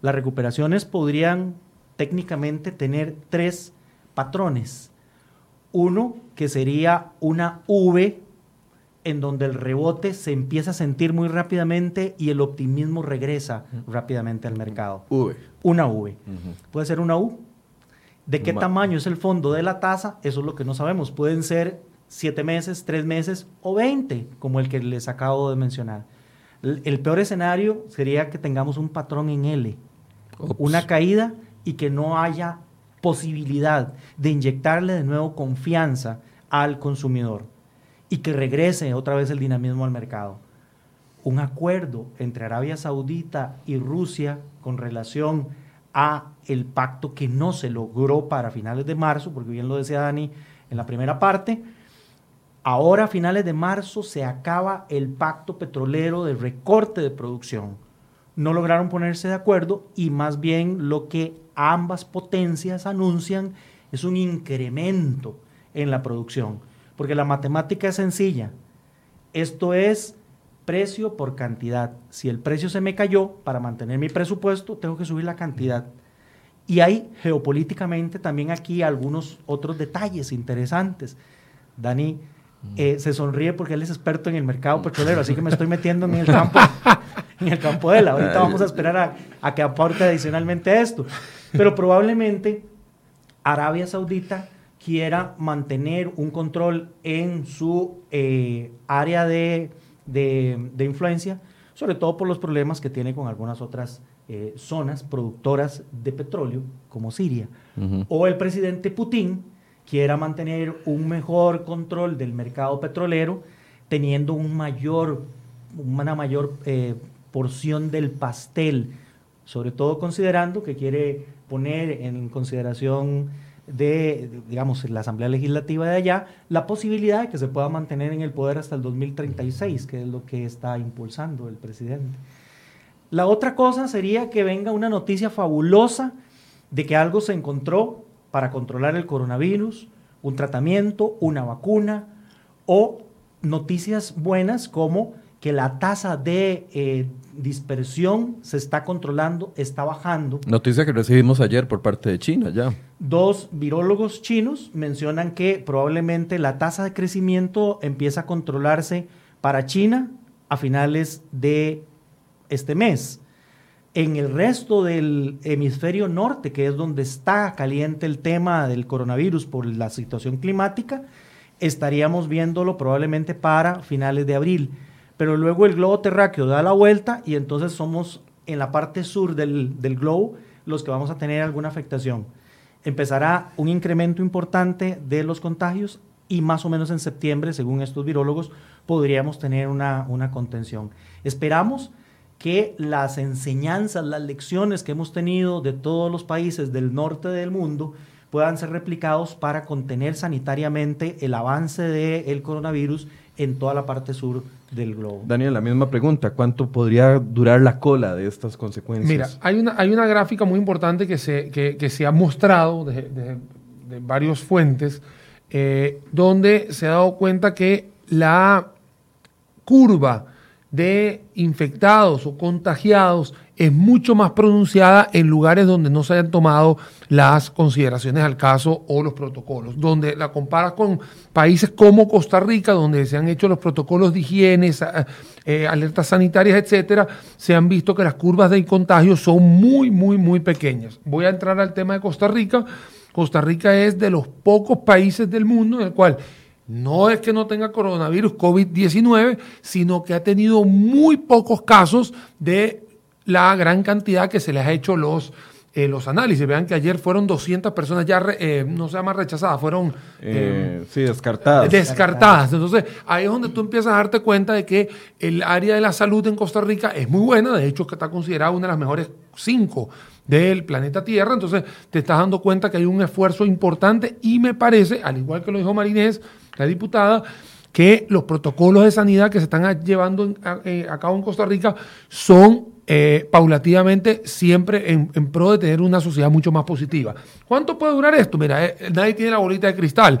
Las recuperaciones podrían técnicamente tener tres patrones. Uno, que sería una V en donde el rebote se empieza a sentir muy rápidamente y el optimismo regresa rápidamente al mercado. V. Una V. Puede ser una U. ¿De qué tamaño es el fondo de la tasa? Eso es lo que no sabemos. Pueden ser siete meses, tres meses o veinte, como el que les acabo de mencionar. El peor escenario sería que tengamos un patrón en L una caída y que no haya posibilidad de inyectarle de nuevo confianza al consumidor y que regrese otra vez el dinamismo al mercado. Un acuerdo entre Arabia Saudita y Rusia con relación a el pacto que no se logró para finales de marzo, porque bien lo decía Dani en la primera parte, ahora a finales de marzo se acaba el pacto petrolero de recorte de producción no lograron ponerse de acuerdo y más bien lo que ambas potencias anuncian es un incremento en la producción, porque la matemática es sencilla. Esto es precio por cantidad. Si el precio se me cayó, para mantener mi presupuesto, tengo que subir la cantidad. Y hay geopolíticamente también aquí algunos otros detalles interesantes. Dani, eh, se sonríe porque él es experto en el mercado petrolero, así que me estoy metiendo en el campo, en el campo de él. Ahorita vamos a esperar a, que aporte adicionalmente esto. Pero probablemente Arabia Saudita quiera mantener un control en su eh, área de, influencia, sobre todo por los problemas que tiene con algunas otras eh, zonas productoras de petróleo, como Siria. O el presidente Putin quiera mantener un mejor control del mercado petrolero, teniendo una mayor eh, porción del pastel, sobre todo considerando que quiere poner en consideración de, digamos, la Asamblea Legislativa de allá, la posibilidad de que se pueda mantener en el poder hasta el 2036, que es lo que está impulsando el presidente. La otra cosa sería que venga una noticia fabulosa de que algo se encontró para controlar el coronavirus, un tratamiento, una vacuna o noticias buenas como que la tasa de eh, dispersión se está controlando, está bajando. Noticia que recibimos ayer por parte de China ya. Dos virólogos chinos mencionan que probablemente la tasa de crecimiento empieza a controlarse para China a finales de este mes. En el resto del hemisferio norte, que es donde está caliente el tema del coronavirus por la situación climática, estaríamos viéndolo probablemente para finales de abril. Pero luego el globo terráqueo da la vuelta y entonces somos en la parte sur del, del globo los que vamos a tener alguna afectación. Empezará un incremento importante de los contagios y más o menos en septiembre, según estos virólogos, podríamos tener una, una contención. Esperamos que las enseñanzas, las lecciones que hemos tenido de todos los países del norte del mundo puedan ser replicados para contener sanitariamente el avance del coronavirus en toda la parte sur del globo. Daniel, la misma pregunta, ¿cuánto podría durar la cola de estas consecuencias? Mira, hay una, hay una gráfica muy importante que se, que, se ha mostrado de, varias fuentes, eh, donde se ha dado cuenta que la curva de infectados o contagiados es mucho más pronunciada en lugares donde no se hayan tomado las consideraciones al caso o los protocolos, donde la comparas con países como Costa Rica, donde se han hecho los protocolos de higiene, eh, alertas sanitarias, etcétera, se han visto que las curvas de contagio son muy, muy, muy pequeñas. Voy a entrar al tema de Costa Rica. Costa Rica es de los pocos países del mundo en el cual no es que no tenga coronavirus COVID-19, sino que ha tenido muy pocos casos de la gran cantidad que se les ha hecho los, eh, los análisis. Vean que ayer fueron 200 personas ya, eh, no se llama rechazadas, fueron... Eh, sí, descartadas. Descartadas. Entonces, ahí es donde tú empiezas a darte cuenta de que el área de la salud en Costa Rica es muy buena, de hecho que está considerada una de las mejores cinco del planeta Tierra, entonces te estás dando cuenta que hay un esfuerzo importante y me parece, al igual que lo dijo Marinés, la diputada, que los protocolos de sanidad que se están llevando eh, a, cabo en Costa Rica son eh, paulativamente siempre en, pro de tener una sociedad mucho más positiva. ¿Cuánto puede durar esto? Mira, eh, nadie tiene la bolita de cristal.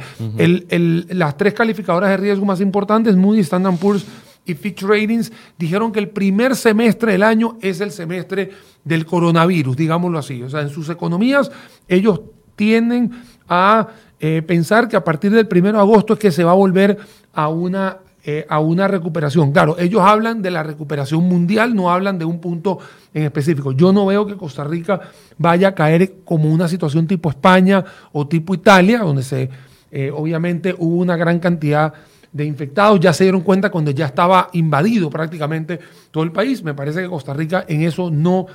las tres calificadoras de riesgo más importantes, Moody, Standard Poor's y Fitch Ratings, dijeron que el primer semestre del año es el semestre del coronavirus, digámoslo así. O sea, en sus economías ellos tienden a eh, pensar que a partir del 1 de agosto es que se va a volver a una, eh, a una recuperación. Claro, ellos hablan de la recuperación mundial, no hablan de un punto en específico. Yo no veo que Costa Rica vaya a caer como una situación tipo España o tipo Italia, donde se eh, obviamente hubo una gran cantidad de infectados, ya se dieron cuenta cuando ya estaba invadido prácticamente todo el país. Me parece que Costa Rica en eso no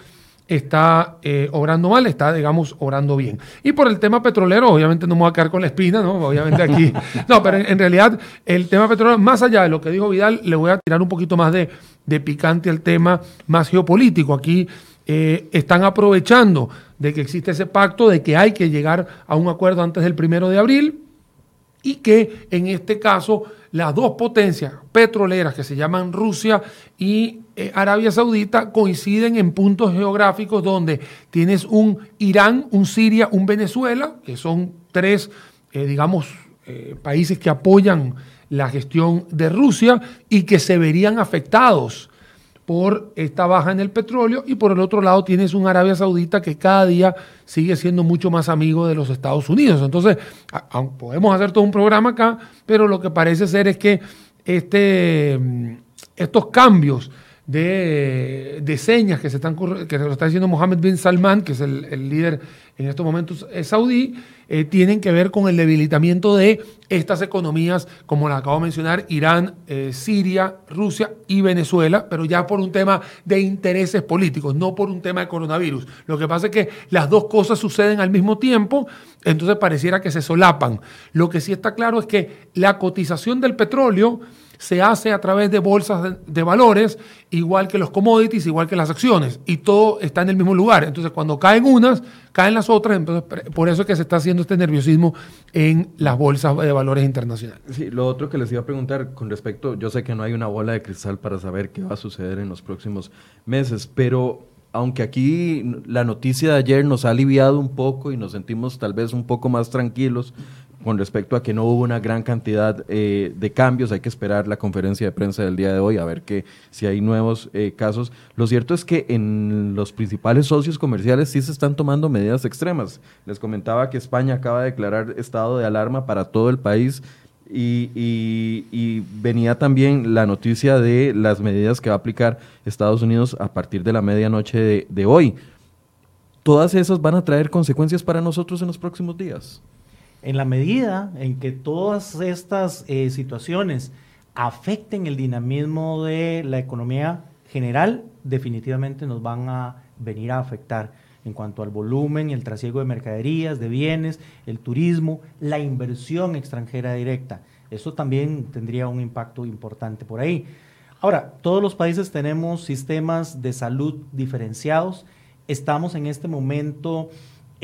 está eh, obrando mal, está, digamos, obrando bien. Y por el tema petrolero, obviamente no me voy a quedar con la espina, ¿no? Obviamente aquí. No, pero en, realidad el tema petrolero, más allá de lo que dijo Vidal, le voy a tirar un poquito más de, picante al tema más geopolítico. Aquí eh, están aprovechando de que existe ese pacto, de que hay que llegar a un acuerdo antes del primero de abril y que en este caso las dos potencias petroleras que se llaman Rusia y eh, Arabia Saudita coinciden en puntos geográficos donde tienes un Irán, un Siria, un Venezuela, que son tres, eh, digamos, eh, países que apoyan la gestión de Rusia y que se verían afectados por esta baja en el petróleo y por el otro lado tienes un Arabia Saudita que cada día sigue siendo mucho más amigo de los Estados Unidos. Entonces, podemos hacer todo un programa acá, pero lo que parece ser es que este, estos cambios de, señas que se están que lo está diciendo Mohammed bin Salman, que es el, líder en estos momentos saudí, eh, tienen que ver con el debilitamiento de estas economías, como la acabo de mencionar, Irán, eh, Siria, Rusia y Venezuela, pero ya por un tema de intereses políticos, no por un tema de coronavirus. Lo que pasa es que las dos cosas suceden al mismo tiempo, entonces pareciera que se solapan. Lo que sí está claro es que la cotización del petróleo se hace a través de bolsas de, valores, igual que los commodities, igual que las acciones, y todo está en el mismo lugar. Entonces, cuando caen unas, caen las otras, por eso es que se está haciendo este nerviosismo en las bolsas de valores internacionales. Sí, lo otro que les iba a preguntar con respecto, yo sé que no hay una bola de cristal para saber qué va a suceder en los próximos meses, pero aunque aquí la noticia de ayer nos ha aliviado un poco y nos sentimos tal vez un poco más tranquilos, con respecto a que no hubo una gran cantidad eh, de cambios. Hay que esperar la conferencia de prensa del día de hoy a ver que, si hay nuevos eh, casos. Lo cierto es que en los principales socios comerciales sí se están tomando medidas extremas. Les comentaba que España acaba de declarar estado de alarma para todo el país. Y, venía también la noticia de las medidas que va a aplicar Estados Unidos a partir de la medianoche de hoy. ¿Todas esas van a traer consecuencias para nosotros en los próximos días? En la medida en que todas estas eh, situaciones afecten el dinamismo de la economía general, definitivamente nos van a venir a afectar en cuanto al volumen, el trasiego de mercaderías, de bienes, el turismo, la inversión extranjera directa. Eso también tendría un impacto importante por ahí. Ahora, todos los países tenemos sistemas de salud diferenciados. Estamos en este momento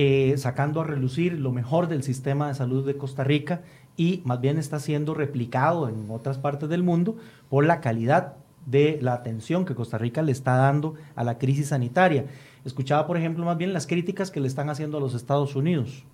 eh, sacando a relucir lo mejor del sistema de salud de Costa Rica y más bien está siendo replicado en otras partes del mundo por la calidad de la atención que Costa Rica le está dando a la crisis sanitaria. Escuchaba, por ejemplo, más bien las críticas que le están haciendo a los Estados Unidos.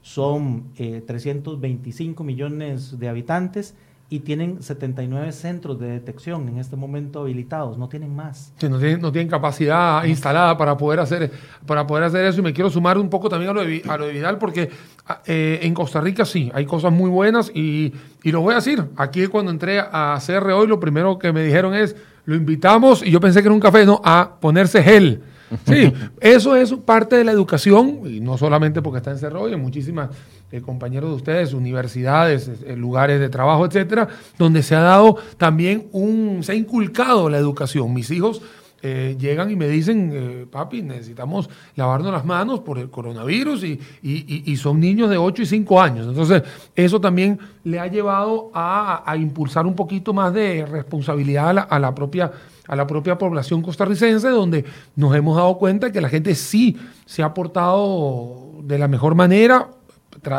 Son 325 eh, millones de habitantes y tienen 79 centros de detección en este momento habilitados, no tienen más. no, tienen, capacidad instalada para poder, hacer, para poder hacer eso y me quiero sumar un poco también a lo de, a lo de Vidal porque ah, eh, en Costa Rica sí, hay cosas muy buenas y, y lo voy a decir, aquí cuando entré a CR hoy lo primero que me dijeron es, lo invitamos y yo pensé que era un café, no, a ponerse gel. Sí, eso es parte de la educación, y no solamente porque está en Cerro, en muchísimas eh, compañeros de ustedes, universidades, eh, lugares de trabajo, etcétera, donde se ha dado también un, se ha inculcado la educación. Mis hijos eh, llegan y me dicen, papi, necesitamos lavarnos las manos por el coronavirus y, son niños de 8 y 5 años. Entonces, eso también le ha llevado a, impulsar un poquito más de responsabilidad a la propia a la propia población costarricense, donde nos hemos dado cuenta que la gente sí se ha portado de la mejor manera,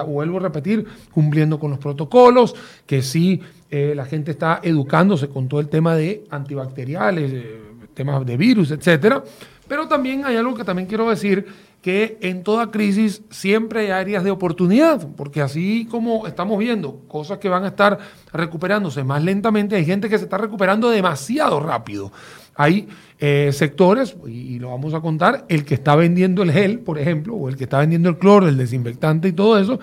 vuelvo a repetir, cumpliendo con los protocolos, que sí eh, la gente está educándose con todo el tema de antibacteriales, eh, temas de virus, etcétera. Pero también hay algo que también quiero decir, que en toda crisis siempre hay áreas de oportunidad, porque así como estamos viendo cosas que van a estar recuperándose más lentamente, hay gente que se está recuperando demasiado rápido. Hay eh, sectores, y, lo vamos a contar, el que está vendiendo el gel, por ejemplo, o el que está vendiendo el cloro, el desinfectante y todo eso,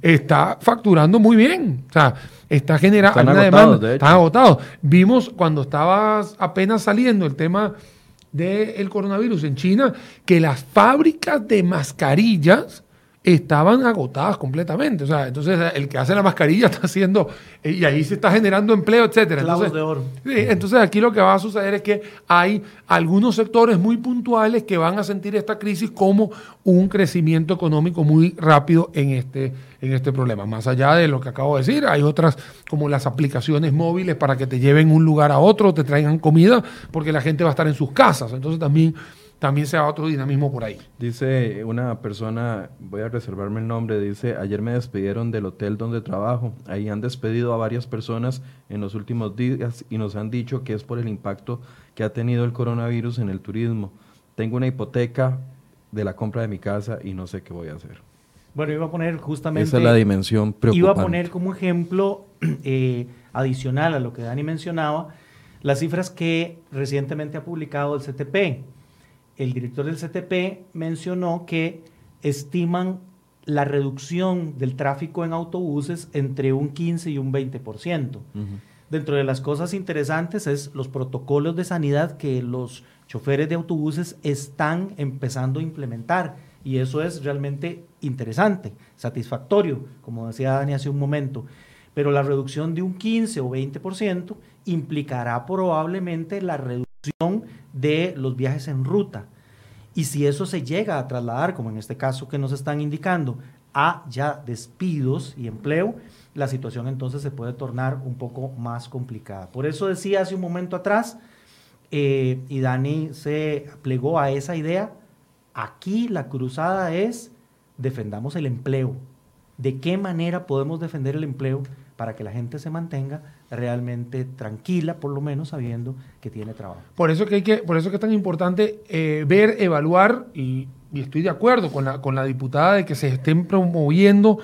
está facturando muy bien. O sea, está generando una demanda. Están agotados. Vimos cuando estaba apenas saliendo el tema del coronavirus en China que las fábricas de mascarillas estaban agotadas completamente. O sea, entonces el que hace la mascarilla está haciendo, eh, y ahí se está generando empleo, etcétera. Entonces, de oro. entonces aquí lo que va a suceder es que hay algunos sectores muy puntuales que van a sentir esta crisis como un crecimiento económico muy rápido en este, en este problema. Más allá de lo que acabo de decir, hay otras como las aplicaciones móviles para que te lleven un lugar a otro, te traigan comida, porque la gente va a estar en sus casas. Entonces también también se otro dinamismo por ahí. Dice una persona, voy a reservarme el nombre, dice, ayer me despidieron del hotel donde trabajo. Ahí han despedido a varias personas en los últimos días y nos han dicho que es por el impacto que ha tenido el coronavirus en el turismo. Tengo una hipoteca de la compra de mi casa y no sé qué voy a hacer. Bueno, iba a poner justamente... Esa es la dimensión preocupante. Iba a poner como ejemplo eh, adicional a lo que Dani mencionaba, las cifras que recientemente ha publicado el CTP el director del CTP mencionó que estiman la reducción del tráfico en autobuses entre un 15 y un 20%. Dentro de las cosas interesantes es los protocolos de sanidad que los choferes de autobuses están empezando a implementar y eso es realmente interesante, satisfactorio, como decía Dani hace un momento. Pero la reducción de un 15 o 20% implicará probablemente la reducción de los viajes en ruta. Y si eso se llega a trasladar, como en este caso que nos están indicando, a ya despidos y empleo, la situación entonces se puede tornar un poco más complicada. Por eso decía hace un momento atrás, eh, y Dani se plegó a esa idea, aquí la cruzada es defendamos el empleo. ¿De qué manera podemos defender el empleo para que la gente se mantenga realmente tranquila, por lo menos sabiendo que tiene trabajo. Por eso que, hay que, por eso que es tan importante eh, ver, evaluar, y, estoy de acuerdo con la, con la diputada de que se estén promoviendo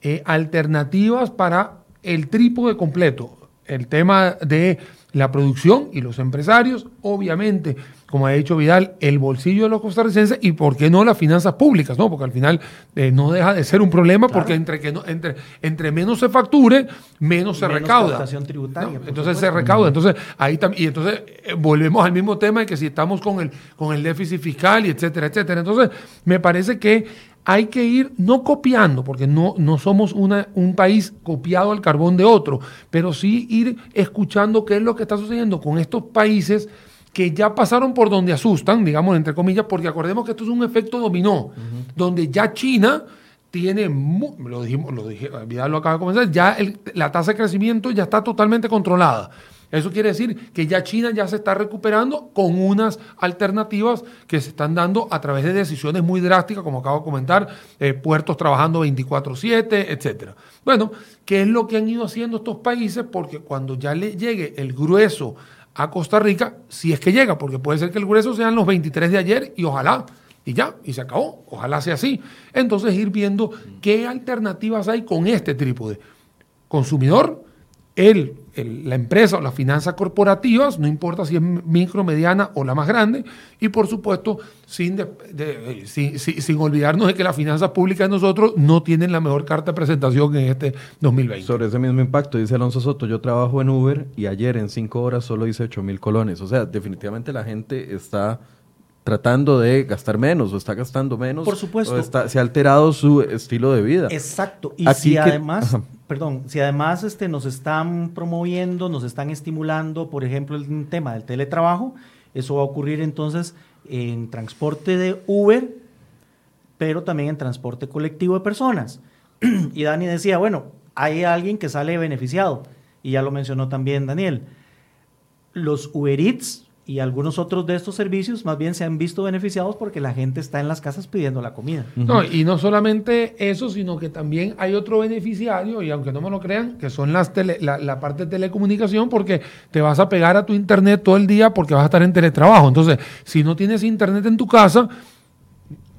eh, alternativas para el trípode completo. El tema de la producción y los empresarios, obviamente, como ha dicho Vidal, el bolsillo de los costarricenses y por qué no las finanzas públicas, ¿no? Porque al final eh, no deja de ser un problema porque entre que no, entre, entre menos se facture, menos se recauda. Tributaria, Entonces se recauda. Entonces ahí y entonces eh, volvemos al mismo tema de que si estamos con el, con el déficit fiscal y etcétera, etcétera. Entonces, me parece que hay que ir no copiando, porque no, no somos una, un país copiado al carbón de otro, pero sí ir escuchando qué es lo que está sucediendo con estos países que ya pasaron por donde asustan, digamos, entre comillas, porque acordemos que esto es un efecto dominó, donde ya China tiene, lo dijimos, lo dije, Vidal lo acaba de comenzar, ya la tasa de crecimiento ya está totalmente controlada. Eso quiere decir que ya China ya se está recuperando con unas alternativas que se están dando a través de decisiones muy drásticas, como acabo de comentar, eh, puertos trabajando 24/7, etcétera. Bueno, ¿qué es lo que han ido haciendo estos países? Porque cuando ya le llegue el grueso a Costa Rica, si es que llega, porque puede ser que el grueso sean los 23 de ayer y ojalá y ya, y se acabó. Ojalá sea así. Entonces ir viendo qué alternativas hay con este trípode. Consumidor, el, la empresa o las finanzas corporativas, no importa si es micro, mediana o la más grande, y por supuesto, sin, de, sin, olvidarnos de que las finanzas públicas de nosotros no tienen la mejor carta de presentación en este 2020. Sobre ese mismo impacto, dice Alonso Soto, yo trabajo en Uber y ayer en cinco horas solo hice 8 mil colones. O sea, definitivamente la gente está tratando de gastar menos o está gastando menos. Por supuesto. se ha alterado su estilo de vida. Exacto. Y si además, perdón, si además este, nos están promoviendo, nos están estimulando, por ejemplo, el tema del teletrabajo, eso va a ocurrir entonces en transporte de Uber, pero también en transporte colectivo de personas. y Dani decía, bueno, hay alguien que sale beneficiado, y ya lo mencionó también Daniel. Los Uber Eats y algunos otros de estos servicios más bien se han visto beneficiados porque la gente está en las casas pidiendo la comida. No, y no solamente eso, sino que también hay otro beneficiario, y aunque no me lo crean, que son las la, la, parte de telecomunicación, porque te vas a pegar a tu internet todo el día porque vas a estar en teletrabajo. Entonces, si no tienes internet en tu casa,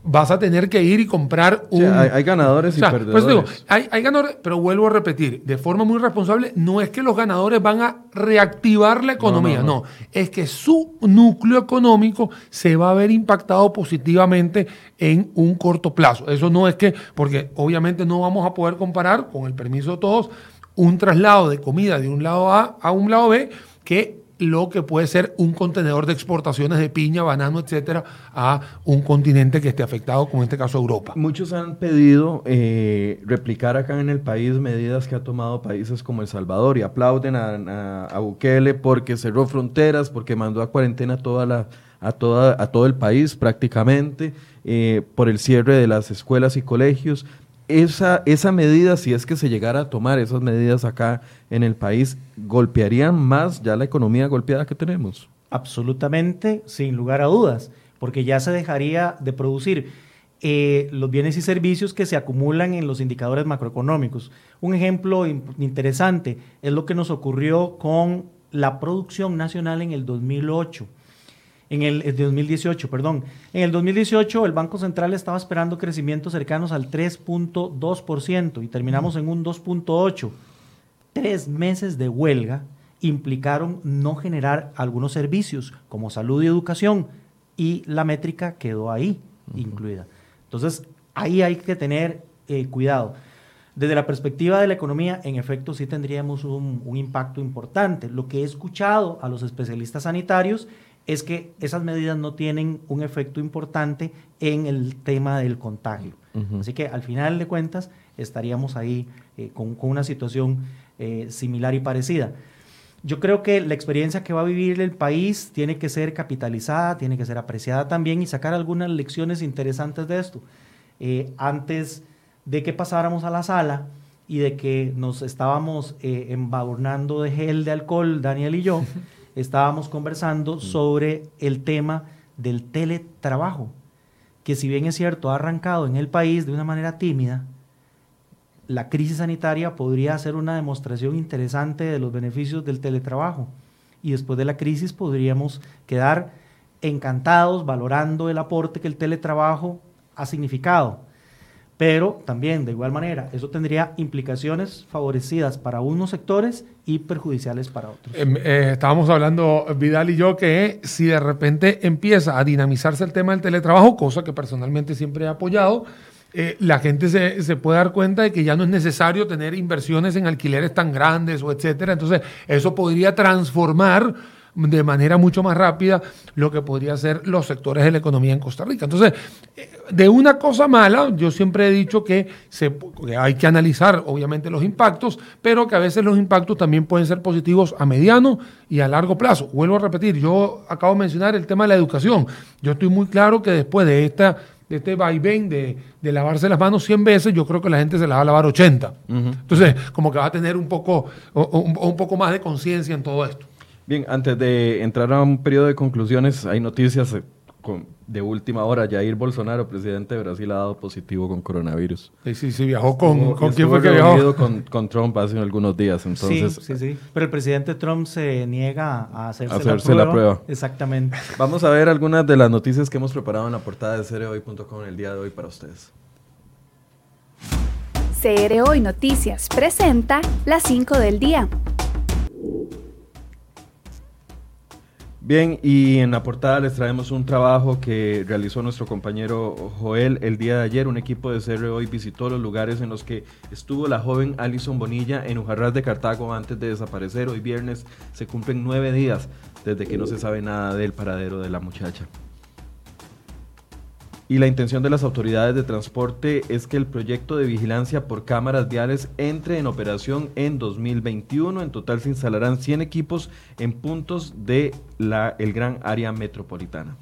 vas a tener que ir y comprar un... hay, ganadores y perdedores. Pues digo, hay, ganadores, pero vuelvo a repetir, de forma muy responsable, no es que los ganadores van a reactivar la economía, no, es que su núcleo económico se va a ver impactado positivamente en un corto plazo. Eso no es que, porque obviamente no vamos a poder comparar, con el permiso de todos, un traslado de comida de un lado A a un lado B que lo que puede ser un contenedor de exportaciones de piña, banano, etcétera, a un continente que esté afectado, como en este caso Europa. Muchos han pedido eh, replicar acá en el país medidas que ha tomado países como El Salvador y aplauden a, Bukele porque cerró fronteras, porque mandó a cuarentena toda la, a, toda, a todo el país prácticamente, eh, por el cierre de las escuelas y colegios esa, esa medida, si es que se llegara a tomar esas medidas acá en el país, golpearían más ya la economía golpeada que tenemos? Absolutamente, sin lugar a dudas, porque ya se dejaría de producir eh, los bienes y servicios que se acumulan en los indicadores macroeconómicos. Un ejemplo interesante es lo que nos ocurrió con la producción nacional en el 2008 en el, 2018, perdón. En el 2018 el Banco Central estaba esperando crecimientos cercanos al 3.2% y terminamos en un 2.8%. Tres meses de huelga implicaron no generar algunos servicios como salud y educación y la métrica quedó ahí incluida. Entonces, ahí hay que tener eh, cuidado. Desde la perspectiva de la economía, en efecto, sí tendríamos un, un, impacto importante. Lo que he escuchado a los especialistas sanitarios es que esas medidas no tienen un efecto importante en el tema del contagio. Así que al final de cuentas estaríamos ahí eh, con, una situación eh, similar y parecida. Yo creo que la experiencia que va a vivir el país tiene que ser capitalizada, tiene que ser apreciada también y sacar algunas lecciones interesantes de esto. Eh, antes de que pasáramos a la sala y de que nos estábamos embadurnando de gel de alcohol, Daniel y yo, estábamos conversando mm. sobre el tema del teletrabajo, que si bien es cierto, ha arrancado en el país de una manera tímida, la crisis sanitaria podría ser una demostración interesante de los beneficios del teletrabajo. Y después de la crisis podríamos quedar encantados valorando el aporte que el teletrabajo ha significado pero también de igual manera eso tendría implicaciones favorecidas para unos sectores y perjudiciales para otros. Em, eh, estábamos hablando Vidal y yo que si de repente empieza a dinamizarse el tema del teletrabajo, cosa que personalmente siempre he apoyado, eh, la gente se, se, puede dar cuenta de que ya no es necesario tener inversiones en alquileres tan grandes o etcétera. Entonces, eso podría transformar de manera mucho más rápida lo que podría ser los sectores de la economía en Costa Rica. Entonces, eh, de una cosa mala, yo siempre he dicho que, se, que hay que analizar obviamente los impactos, pero que a veces los impactos también pueden ser positivos a mediano y a largo plazo. Vuelvo a repetir, yo acabo de mencionar el tema de la educación. Yo estoy muy claro que después de esta de este vaivén de, de, lavarse las manos 100 veces, yo creo que la gente se la va a lavar 80. Entonces, como que va a tener un poco, un, un poco más de conciencia en todo esto. Bien, antes de entrar a un periodo de conclusiones, hay noticias eh, de última hora. Jair Bolsonaro, presidente de Brasil, ha dado positivo con coronavirus. Sí, sí, sí, viajó con... ¿Con quién fue que viajó? Con, con, Trump hace algunos días, entonces... Sí, sí, sí. Pero el presidente Trump se niega a hacerse, hacerse la, prueba. Exactamente. Vamos a ver algunas de las noticias que hemos preparado en la portada de cereohoy.com el día de hoy para ustedes. CR Hoy Noticias presenta las 5 del día. Bien, y en la portada les traemos un trabajo que realizó nuestro compañero Joel el día de ayer. Un equipo de CR hoy visitó los lugares en los que estuvo la joven Alison Bonilla en Ujarras de Cartago antes de desaparecer. Hoy viernes se cumplen nueve días desde que no se sabe nada del paradero de la muchacha. Y la intención de las autoridades de transporte es que el proyecto de vigilancia por cámaras viales entre en operación en 2021. En total se instalarán 100 equipos en puntos de la el gran área metropolitana.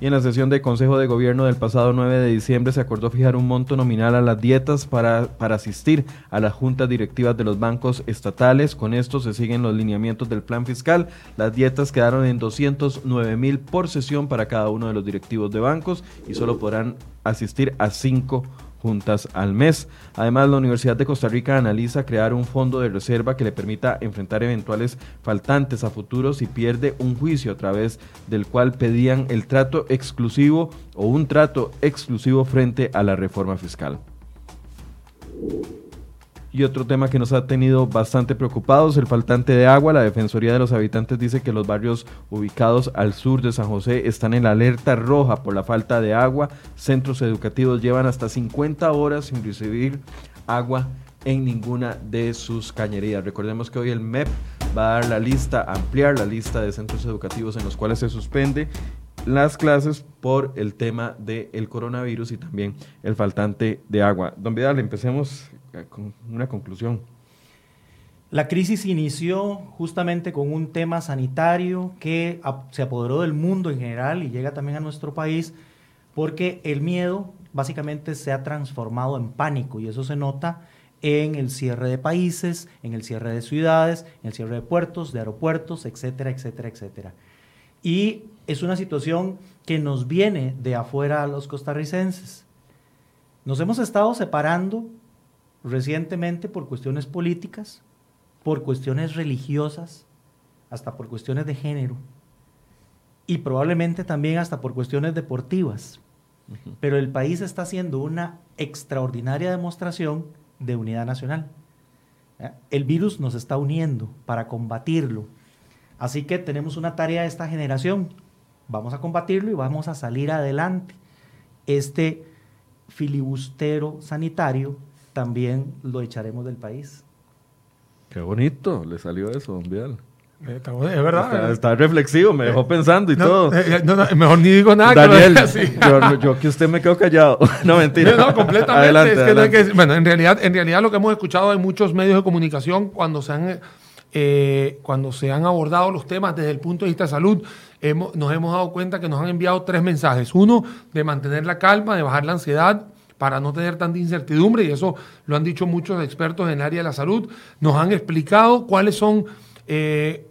Y en la sesión de Consejo de Gobierno del pasado 9 de diciembre se acordó fijar un monto nominal a las dietas para, para, asistir a las juntas directivas de los bancos estatales. Con esto se siguen los lineamientos del plan fiscal. Las dietas quedaron en 209 mil por sesión para cada uno de los directivos de bancos y solo podrán asistir a cinco juntas al mes. Además, la Universidad de Costa Rica analiza crear un fondo de reserva que le permita enfrentar eventuales faltantes a futuro si pierde un juicio a través del cual pedían el trato exclusivo o un trato exclusivo frente a la reforma fiscal. Y otro tema que nos ha tenido bastante preocupados, el faltante de agua. La Defensoría de los Habitantes dice que los barrios ubicados al sur de San José están en la alerta roja por la falta de agua. Centros educativos llevan hasta 50 horas sin recibir agua en ninguna de sus cañerías. Recordemos que hoy el MEP va a dar la lista, ampliar la lista de centros educativos en los cuales se suspende las clases por el tema del coronavirus y también el faltante de agua. Don Vidal, empecemos con una conclusión. La crisis inició justamente con un tema sanitario que se apoderó del mundo en general y llega también a nuestro país porque el miedo básicamente se ha transformado en pánico y eso se nota en el cierre de países, en el cierre de ciudades, en el cierre de puertos, de aeropuertos, etcétera, etcétera, etcétera. Y es una situación que nos viene de afuera a los costarricenses. Nos hemos estado separando recientemente por cuestiones políticas, por cuestiones religiosas, hasta por cuestiones de género y probablemente también hasta por cuestiones deportivas. Pero el país está haciendo una extraordinaria demostración de unidad nacional. El virus nos está uniendo para combatirlo. Así que tenemos una tarea de esta generación. Vamos a combatirlo y vamos a salir adelante. Este filibustero sanitario también lo echaremos del país. Qué bonito le salió eso, don Vial. Eh, es verdad. Está, reflexivo, me dejó pensando y todo. Eh, eh, mejor ni digo nada. Daniel, yo, que usted me quedo callado. no, mentira. No, completamente. bueno, en realidad, en realidad lo que hemos escuchado en muchos medios de comunicación cuando se han, cuando se han abordado los temas desde el punto de vista de salud, hemos, nos hemos dado cuenta que nos han enviado tres mensajes. Uno, de mantener la calma, de bajar la ansiedad para no tener tanta incertidumbre, y eso lo han dicho muchos expertos en el área de la salud, nos han explicado cuáles son, eh,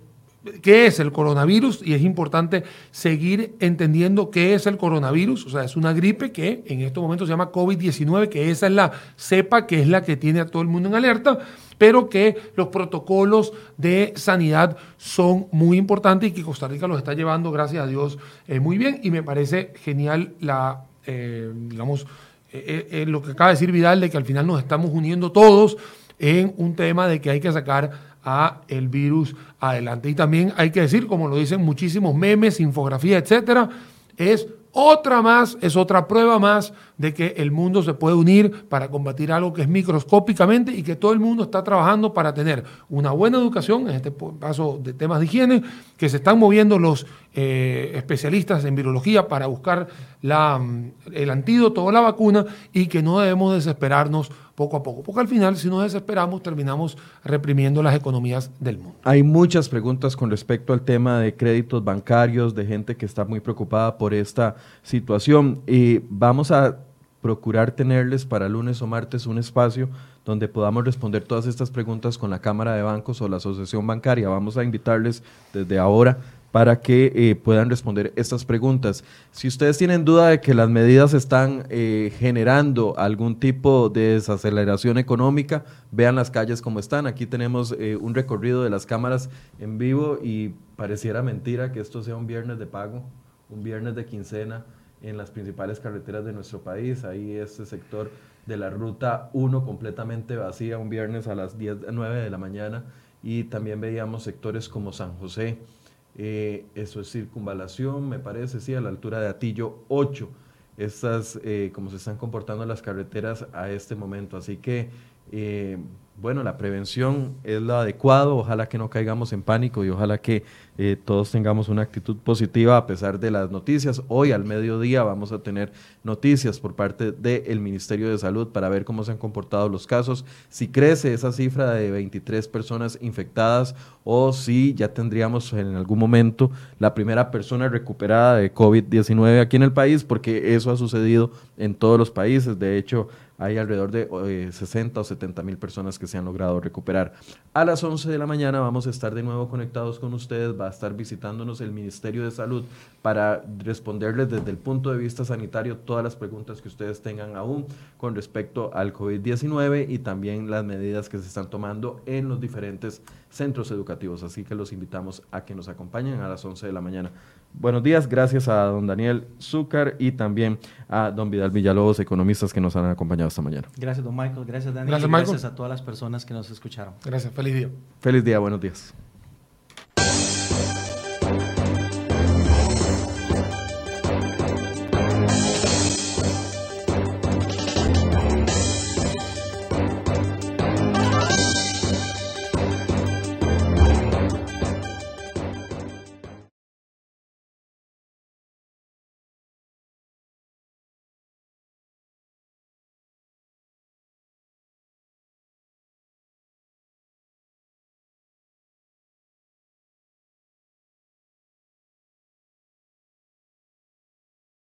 qué es el coronavirus, y es importante seguir entendiendo qué es el coronavirus, o sea, es una gripe que en estos momentos se llama COVID-19, que esa es la cepa que es la que tiene a todo el mundo en alerta, pero que los protocolos de sanidad son muy importantes y que Costa Rica los está llevando, gracias a Dios, eh, muy bien, y me parece genial la, eh, digamos, eh, lo que acaba de decir Vidal, de que al final nos estamos uniendo todos en un tema de que hay que sacar a el virus adelante. Y también hay que decir, como lo dicen muchísimos memes, infografía, etcétera, es otra más, es otra prueba más de que el mundo se puede unir para combatir algo que es microscópicamente y que todo el mundo está trabajando para tener una buena educación, en este caso de temas de higiene, que se están moviendo los eh, especialistas en virología para buscar la, mm, el antídoto o la vacuna y que no debemos desesperarnos poco a poco, porque al final si nos desesperamos terminamos reprimiendo las economías del mundo. Hay muchas preguntas con respecto al tema de créditos bancarios, de gente que está muy preocupada por esta situación y vamos a procurar tenerles para lunes o martes un espacio donde podamos responder todas estas preguntas con la Cámara de Bancos o la Asociación Bancaria. Vamos a invitarles desde ahora para que eh, puedan responder estas preguntas. Si ustedes tienen duda de que las medidas están eh, generando algún tipo de desaceleración económica, vean las calles como están. Aquí tenemos eh, un recorrido de las cámaras en vivo y pareciera mentira que esto sea un viernes de pago, un viernes de quincena en las principales carreteras de nuestro país. Ahí este sector de la ruta 1 completamente vacía un viernes a las 10, 9 de la mañana y también veíamos sectores como San José, eh, eso es circunvalación, me parece, sí, a la altura de Atillo 8, estas, eh, como se están comportando las carreteras a este momento. Así que eh, bueno, la prevención es lo adecuado, ojalá que no caigamos en pánico y ojalá que eh, todos tengamos una actitud positiva a pesar de las noticias. Hoy al mediodía vamos a tener noticias por parte del Ministerio de Salud para ver cómo se han comportado los casos, si crece esa cifra de 23 personas infectadas o si ya tendríamos en algún momento la primera persona recuperada de COVID-19 aquí en el país, porque eso ha sucedido en todos los países. De hecho, hay alrededor de 60 eh, o 70 mil personas que se han logrado recuperar. A las 11 de la mañana vamos a estar de nuevo conectados con ustedes, va a estar visitándonos el Ministerio de Salud para responderles desde el punto de vista sanitario todas las preguntas que ustedes tengan aún con respecto al COVID-19 y también las medidas que se están tomando en los diferentes centros educativos. Así que los invitamos a que nos acompañen a las 11 de la mañana. Buenos días, gracias a don Daniel Zúcar y también a don Vidal Villalobos, economistas que nos han acompañado esta mañana. Gracias, don Michael. Gracias, Daniel. Gracias, gracias a todas las personas que nos escucharon. Gracias, feliz día. Feliz día, buenos días.